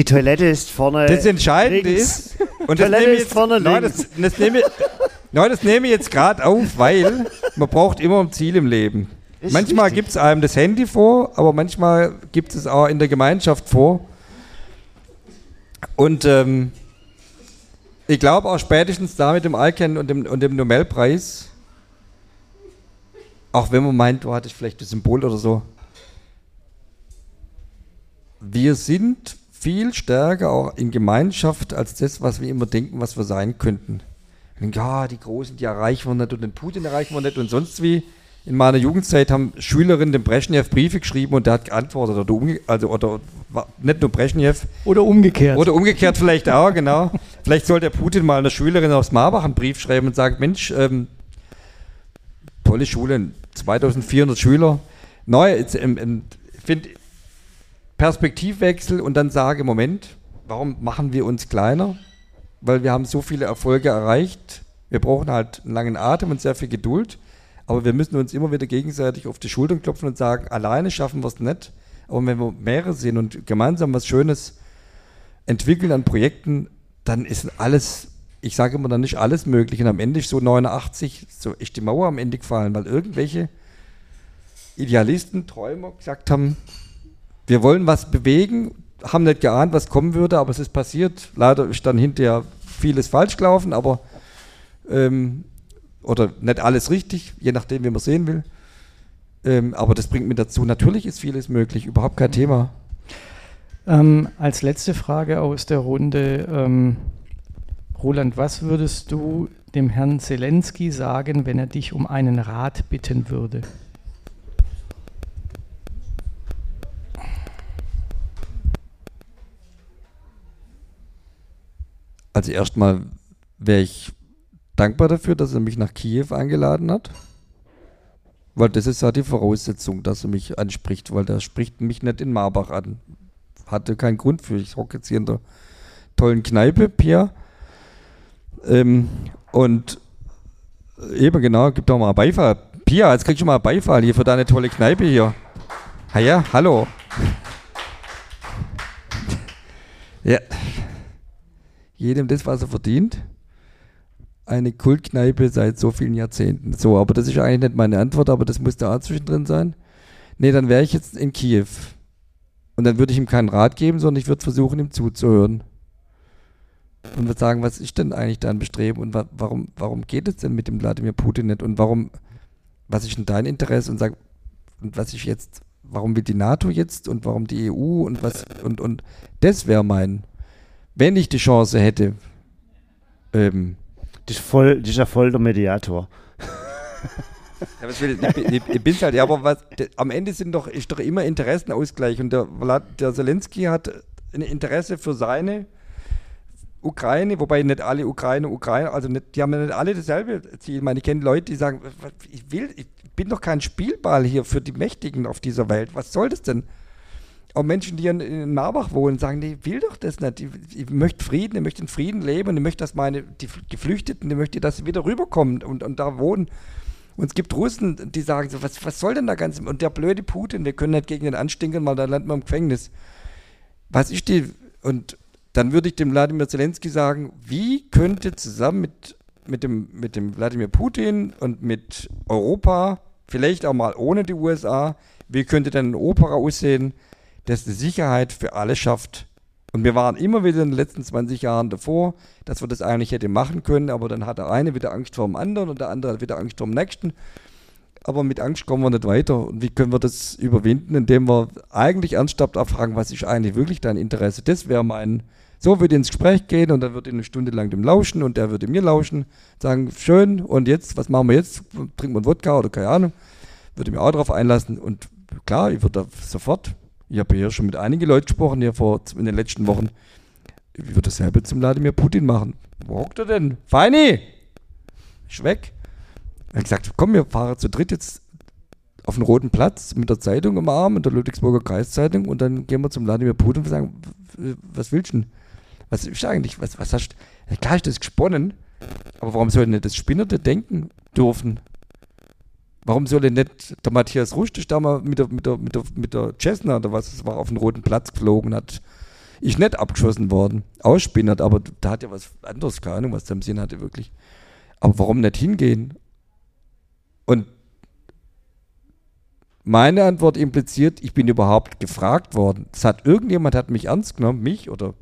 Die Toilette ist vorne. Das Entscheidende ist, und das nehme, jetzt, nein, das, das, nehme, nein, das nehme ich jetzt gerade auf, weil man braucht immer ein Ziel im Leben. Ist manchmal gibt es einem das Handy vor, aber manchmal gibt es auch in der Gemeinschaft vor. Und ähm, ich glaube auch spätestens da mit dem Alken und dem, und dem Nobelpreis, auch wenn man meint, du hattest vielleicht das Symbol oder so, wir sind viel stärker auch in Gemeinschaft als das, was wir immer denken, was wir sein könnten. Ja, die Großen, die erreichen wir nicht und den Putin erreichen wir nicht und sonst wie. In meiner Jugendzeit haben Schülerinnen dem Brezhnev Briefe geschrieben und der hat geantwortet. Oder, umge also, oder nicht nur Brezhnev. Oder umgekehrt. Oder umgekehrt vielleicht auch, genau. vielleicht soll der Putin mal einer Schülerin aus Marbach einen Brief schreiben und sagen, Mensch, ähm, tolle Schule, 2400 Schüler. Neu, ähm, ähm, finde Perspektivwechsel und dann sage, Moment, warum machen wir uns kleiner? Weil wir haben so viele Erfolge erreicht. Wir brauchen halt einen langen Atem und sehr viel Geduld. Aber wir müssen uns immer wieder gegenseitig auf die Schultern klopfen und sagen, alleine schaffen wir es nicht. Aber wenn wir mehrere sind und gemeinsam was Schönes entwickeln an Projekten, dann ist alles, ich sage immer dann nicht alles möglich. Und am Ende ist so 89, so ist die Mauer am Ende gefallen, weil irgendwelche Idealisten, Träumer gesagt haben, wir wollen was bewegen, haben nicht geahnt, was kommen würde, aber es ist passiert. Leider ist dann hinterher vieles falsch gelaufen, aber ähm, oder nicht alles richtig, je nachdem, wie man sehen will. Ähm, aber das bringt mir dazu, natürlich ist vieles möglich, überhaupt kein Thema. Ähm, als letzte Frage aus der Runde, ähm, Roland, was würdest du dem Herrn Zelensky sagen, wenn er dich um einen Rat bitten würde? Also erstmal wäre ich dankbar dafür, dass er mich nach Kiew eingeladen hat. Weil das ist ja die Voraussetzung, dass er mich anspricht, weil der spricht mich nicht in Marbach an. Hatte keinen Grund für. Ich hocke jetzt hier in der tollen Kneipe, Pierre. Ähm, und eben genau, gibt doch mal Beifall. Pia, jetzt kriegst du mal Beifall hier für deine tolle Kneipe hier. Ha ja, hallo. *laughs* Ja, jedem das, was er verdient. Eine Kultkneipe seit so vielen Jahrzehnten. So, aber das ist eigentlich nicht meine Antwort, aber das muss da auch zwischendrin sein. Nee, dann wäre ich jetzt in Kiew. Und dann würde ich ihm keinen Rat geben, sondern ich würde versuchen, ihm zuzuhören. Und würde sagen, was ist denn eigentlich dein Bestreben und wa warum, warum geht es denn mit dem Wladimir Putin nicht und warum, was ist denn dein Interesse und sag, und was ich jetzt, warum will die NATO jetzt und warum die EU und was, und, und das wäre mein, wenn ich die Chance hätte. Ähm, das, ist voll, ist ja voll der Mediator. Ja, was will, ich, ich, ich halt, ja, aber was, am Ende sind doch, ist doch immer Interessenausgleich und der, der Zelensky hat ein Interesse für seine Ukraine, wobei nicht alle Ukraine, Ukraine, also nicht, die haben ja nicht alle dasselbe Ziel. Ich meine, ich kenne Leute, die sagen, ich will, ich bin doch kein Spielball hier für die Mächtigen auf dieser Welt. Was soll das denn? Auch Menschen, die in, in Marbach wohnen, sagen, die will doch das nicht. Ich, ich möchte Frieden, ich möchte in Frieden leben und ich möchte, dass meine, die Geflüchteten, ich möchte, dass sie wieder rüberkommen und, und da wohnen. Und es gibt Russen, die sagen so, was, was soll denn da ganz, und der blöde Putin, wir können nicht gegen den anstinken, weil da landet man im Gefängnis. Was ist die, und dann würde ich dem Wladimir Zelensky sagen, wie könnte zusammen mit, mit, dem, mit dem Wladimir Putin und mit Europa, vielleicht auch mal ohne die USA, wie könnte denn ein Opera aussehen, das die Sicherheit für alle schafft. Und wir waren immer wieder in den letzten 20 Jahren davor, dass wir das eigentlich hätte machen können, aber dann hat der eine wieder Angst vor dem anderen und der andere hat wieder Angst vor dem nächsten. Aber mit Angst kommen wir nicht weiter. Und wie können wir das überwinden, indem wir eigentlich ernsthaft abfragen, was ist eigentlich wirklich dein Interesse? Das wäre mein. So würde ins Gespräch gehen und dann würde ich eine Stunde lang dem lauschen und der würde mir lauschen, sagen, schön, und jetzt, was machen wir jetzt? Trinken wir einen Wodka oder keine Ahnung. Würde mir auch darauf einlassen und klar, ich würde da sofort ich habe hier schon mit einigen Leuten gesprochen, hier vor, in den letzten Wochen. Wie wird dasselbe zum Wladimir Putin machen? Wo hockt er denn? Feini! Ist weg. Er hat gesagt, komm, wir fahren zu dritt jetzt auf den Roten Platz mit der Zeitung im Arm, mit der Ludwigsburger Kreiszeitung und dann gehen wir zum Wladimir Putin und sagen, was willst du denn? Was ist eigentlich, was, was hast du? Klar ist das gesponnen, aber warum soll denn das Spinnerte denken dürfen? Warum soll denn nicht der Matthias Rustisch da mal mit der, mit der, mit der, mit der Cessna oder was es war auf den roten Platz geflogen hat? Ich nicht abgeschossen worden, ausspinnert, aber da hat ja was anderes, keine Ahnung, was der im Sinn hatte wirklich. Aber warum nicht hingehen? Und meine Antwort impliziert, ich bin überhaupt gefragt worden. Es hat irgendjemand hat mich ernst genommen, mich oder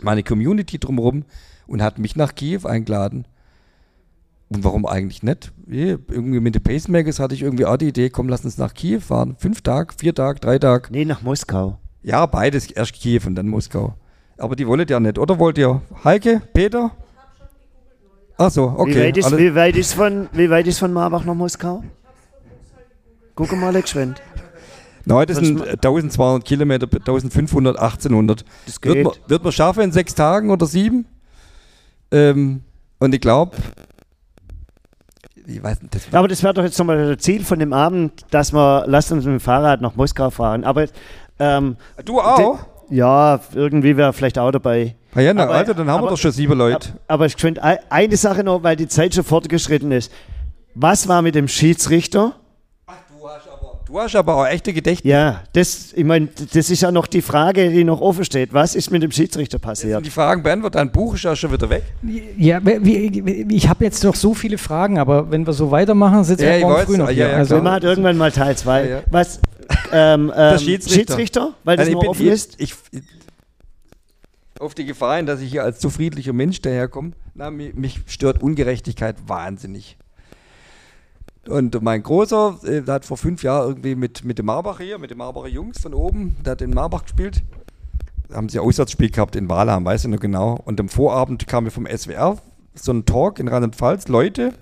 meine Community drumherum und hat mich nach Kiew eingeladen. Und warum eigentlich nicht? Irgendwie mit den Pacemakers hatte ich irgendwie auch die Idee, komm, lass uns nach Kiew fahren. Fünf Tage, vier Tage, drei Tage. Nee, nach Moskau. Ja, beides. Erst Kiew und dann Moskau. Aber die wollt ja nicht, oder wollt ihr? Heike, Peter? Ach so, okay. Wie weit ist, wie weit ist, von, wie weit ist von Marbach nach Moskau? Guck mal, geschwind. Nein, das sind 1200 Kilometer, 1500, 1800. Das geht. Wird man, wird man schaffen in sechs Tagen oder sieben? Ähm, und ich glaube, ich weiß nicht, das aber das wäre doch jetzt nochmal das Ziel von dem Abend, dass wir, lasst uns mit dem Fahrrad nach Moskau fahren. Aber ähm, du auch? ja, irgendwie wäre vielleicht auch dabei. Ah ja, na, aber, also dann haben aber, wir doch schon sieben Leute. Aber ich finde eine Sache noch, weil die Zeit schon fortgeschritten ist. Was war mit dem Schiedsrichter? Du hast aber auch echte Gedächtnis. Ja, das, ich meine, das ist ja noch die Frage, die noch offen steht. Was ist mit dem Schiedsrichter passiert? Jetzt die Fragen beantwortet, dein Buch ist ja schon wieder weg. Ja, ich habe jetzt noch so viele Fragen, aber wenn wir so weitermachen, sitzen ja, wir morgen früh noch hier. Ja, ja, also, wir machen irgendwann mal Teil 2. Ja, Was, ähm, *laughs* ähm, Schiedsrichter. Schiedsrichter. weil das also noch offen ist? Ich, ich, auf die Gefahr hin, dass ich hier als zu friedlicher Mensch daherkomme, na, mich, mich stört Ungerechtigkeit wahnsinnig. Und mein Großer, äh, der hat vor fünf Jahren irgendwie mit, mit dem Marbach hier, mit den Marbacher Jungs von oben, der hat in Marbach gespielt. Da haben sie ein Auswärtsspiel gehabt in Walheim, weiß ich noch genau. Und am Vorabend kam mir vom SWR so ein Talk in Rheinland-Pfalz, Leute,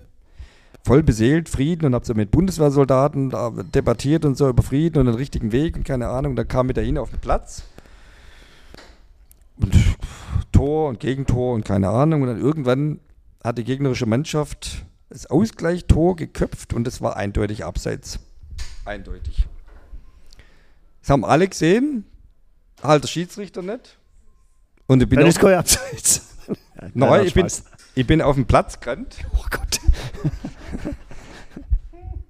voll beseelt, Frieden und hab so mit Bundeswehrsoldaten debattiert und so über Frieden und den richtigen Weg und keine Ahnung. Und dann kam mit dahin auf den Platz. Und Tor und Gegentor und keine Ahnung. Und dann irgendwann hat die gegnerische Mannschaft das Ausgleichstor geköpft und es war eindeutig abseits. Eindeutig. Das haben alle gesehen, halt der Schiedsrichter nicht. Und ich bin Dann ist kein Abseits. *laughs* Nein, ich bin, ich bin auf dem Platz gerannt. Oh Gott.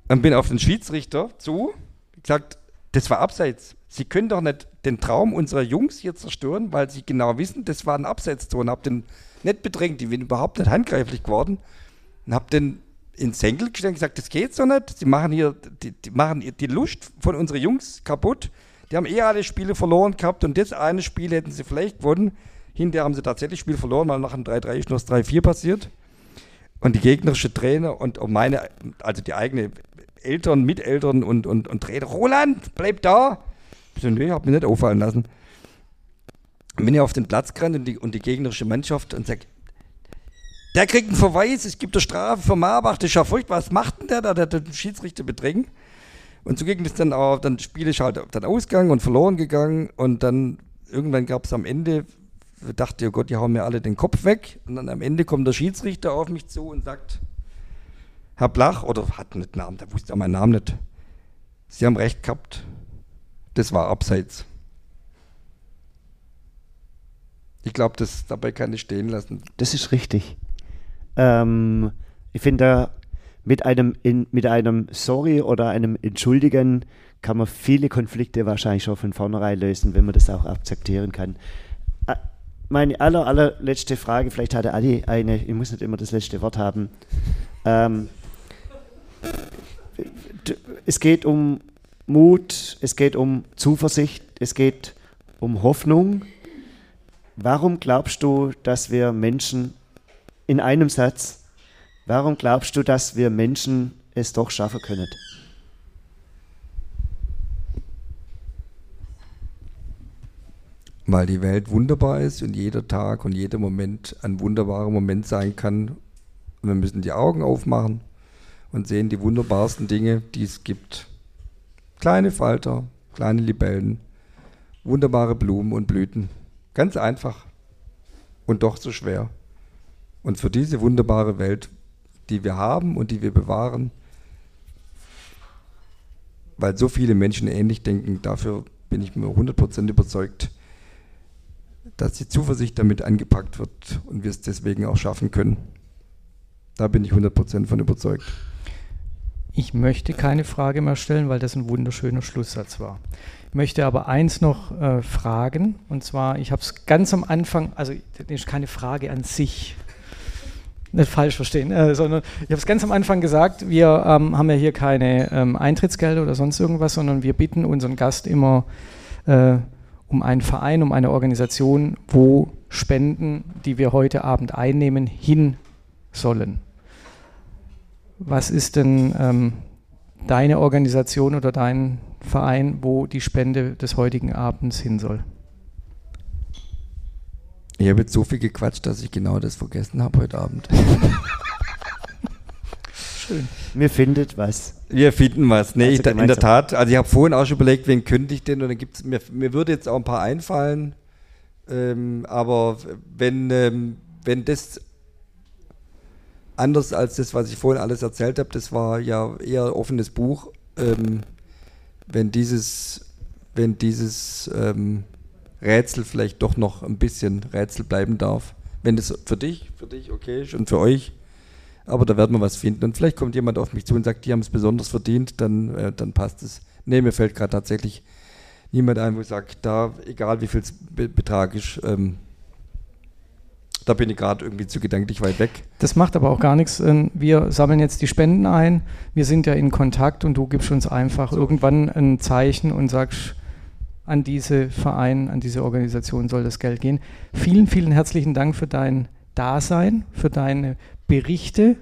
und bin auf den Schiedsrichter zu, gesagt, das war abseits. Sie können doch nicht den Traum unserer Jungs hier zerstören, weil sie genau wissen, das war ein Abseitstor und hab den nicht bedrängt. Die sind überhaupt nicht handgreiflich geworden und habe den ins Senkel gestellt und gesagt, das geht so nicht. Sie machen hier, die, die machen die Lust von unseren Jungs kaputt. Die haben eh alle Spiele verloren gehabt und das eine Spiel hätten sie vielleicht gewonnen. Hinterher haben sie tatsächlich Spiel verloren, weil nach dem 3-3 ist nur das 3-4 passiert. Und die gegnerische Trainer und meine, also die eigene Eltern, Miteltern und, und, und Trainer, Roland, bleib da. Ich so, nee, hab mich nicht auffallen lassen. Bin ich auf den Platz gerannt und die, und die gegnerische Mannschaft und sag, der kriegt einen Verweis, es gibt eine Strafe für Marbach, das ist ja furchtbar. Was macht denn der da, der den Schiedsrichter bedrängt? Und so ging es dann auch, dann Spiel ist halt dann ausgegangen und verloren gegangen und dann irgendwann gab es am Ende, dachte oh Gott, die hauen mir alle den Kopf weg. Und dann am Ende kommt der Schiedsrichter auf mich zu und sagt, Herr Blach, oder hat nicht Namen, der wusste auch meinen Namen nicht. Sie haben recht gehabt. das war abseits. Ich glaube, das dabei kann ich stehen lassen. Das ist richtig. Ähm, ich finde, mit einem, in, mit einem Sorry oder einem Entschuldigen kann man viele Konflikte wahrscheinlich schon von vornherein lösen, wenn man das auch akzeptieren kann. Äh, meine aller, allerletzte Frage, vielleicht hatte Adi eine, ich muss nicht immer das letzte Wort haben. Ähm, es geht um Mut, es geht um Zuversicht, es geht um Hoffnung. Warum glaubst du, dass wir Menschen in einem Satz, warum glaubst du, dass wir Menschen es doch schaffen können? Weil die Welt wunderbar ist und jeder Tag und jeder Moment ein wunderbarer Moment sein kann. Wir müssen die Augen aufmachen und sehen die wunderbarsten Dinge, die es gibt. Kleine Falter, kleine Libellen, wunderbare Blumen und Blüten. Ganz einfach und doch so schwer. Und für diese wunderbare Welt, die wir haben und die wir bewahren, weil so viele Menschen ähnlich denken, dafür bin ich mir 100% überzeugt, dass die Zuversicht damit angepackt wird und wir es deswegen auch schaffen können. Da bin ich 100% von überzeugt. Ich möchte keine Frage mehr stellen, weil das ein wunderschöner Schlusssatz war. Ich möchte aber eins noch äh, fragen, und zwar, ich habe es ganz am Anfang, also das ist keine Frage an sich, nicht falsch verstehen, äh, sondern ich habe es ganz am Anfang gesagt, wir ähm, haben ja hier keine ähm, Eintrittsgelder oder sonst irgendwas, sondern wir bitten unseren Gast immer äh, um einen Verein, um eine Organisation, wo Spenden, die wir heute Abend einnehmen, hin sollen. Was ist denn ähm, deine Organisation oder dein Verein, wo die Spende des heutigen Abends hin soll? Ich habe jetzt so viel gequatscht, dass ich genau das vergessen habe heute Abend. *laughs* Schön. Mir findet was. Wir finden was. Nee, also ich, in der Tat. Also ich habe vorhin auch schon überlegt, wen könnte ich denn? Und dann gibt's mir, mir würde jetzt auch ein paar einfallen. Ähm, aber wenn, ähm, wenn das anders als das, was ich vorhin alles erzählt habe, das war ja eher offenes Buch. Ähm, wenn dieses, wenn dieses ähm, Rätsel vielleicht doch noch ein bisschen Rätsel bleiben darf. Wenn das für dich, für dich okay ist und für euch, aber da werden wir was finden. Und vielleicht kommt jemand auf mich zu und sagt, die haben es besonders verdient, dann, äh, dann passt es. Nee, mir fällt gerade tatsächlich niemand ein, wo ich sage, da, egal wie viel Betrag ist, ähm, da bin ich gerade irgendwie zu gedanklich weit weg. Das macht aber auch gar nichts. Ähm, wir sammeln jetzt die Spenden ein. Wir sind ja in Kontakt und du gibst uns einfach so. irgendwann ein Zeichen und sagst, an diese Verein, an diese Organisation soll das Geld gehen. Vielen, vielen herzlichen Dank für dein Dasein, für deine Berichte,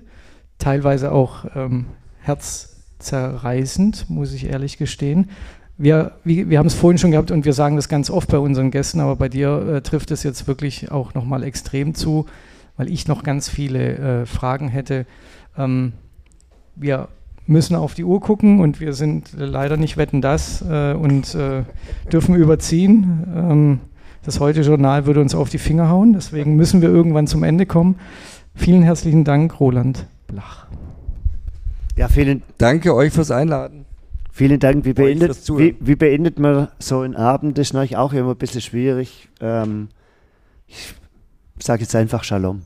teilweise auch ähm, herzzerreißend, muss ich ehrlich gestehen wir, wie, wir haben es vorhin schon gehabt und wir sagen das ganz oft bei unseren Gästen, aber bei dir äh, trifft es jetzt wirklich auch nochmal extrem zu, weil ich noch ganz viele äh, Fragen hätte. Ähm, wir müssen auf die Uhr gucken und wir sind leider nicht wetten das äh, und äh, dürfen überziehen. Ähm, das heute Journal würde uns auf die Finger hauen, deswegen müssen wir irgendwann zum Ende kommen. Vielen herzlichen Dank, Roland Blach. Ja, vielen Dank euch fürs Einladen. Vielen Dank. Wie beendet, wie, wie beendet man so einen Abend? Das ist natürlich auch immer ein bisschen schwierig. Ähm, ich sage jetzt einfach Shalom.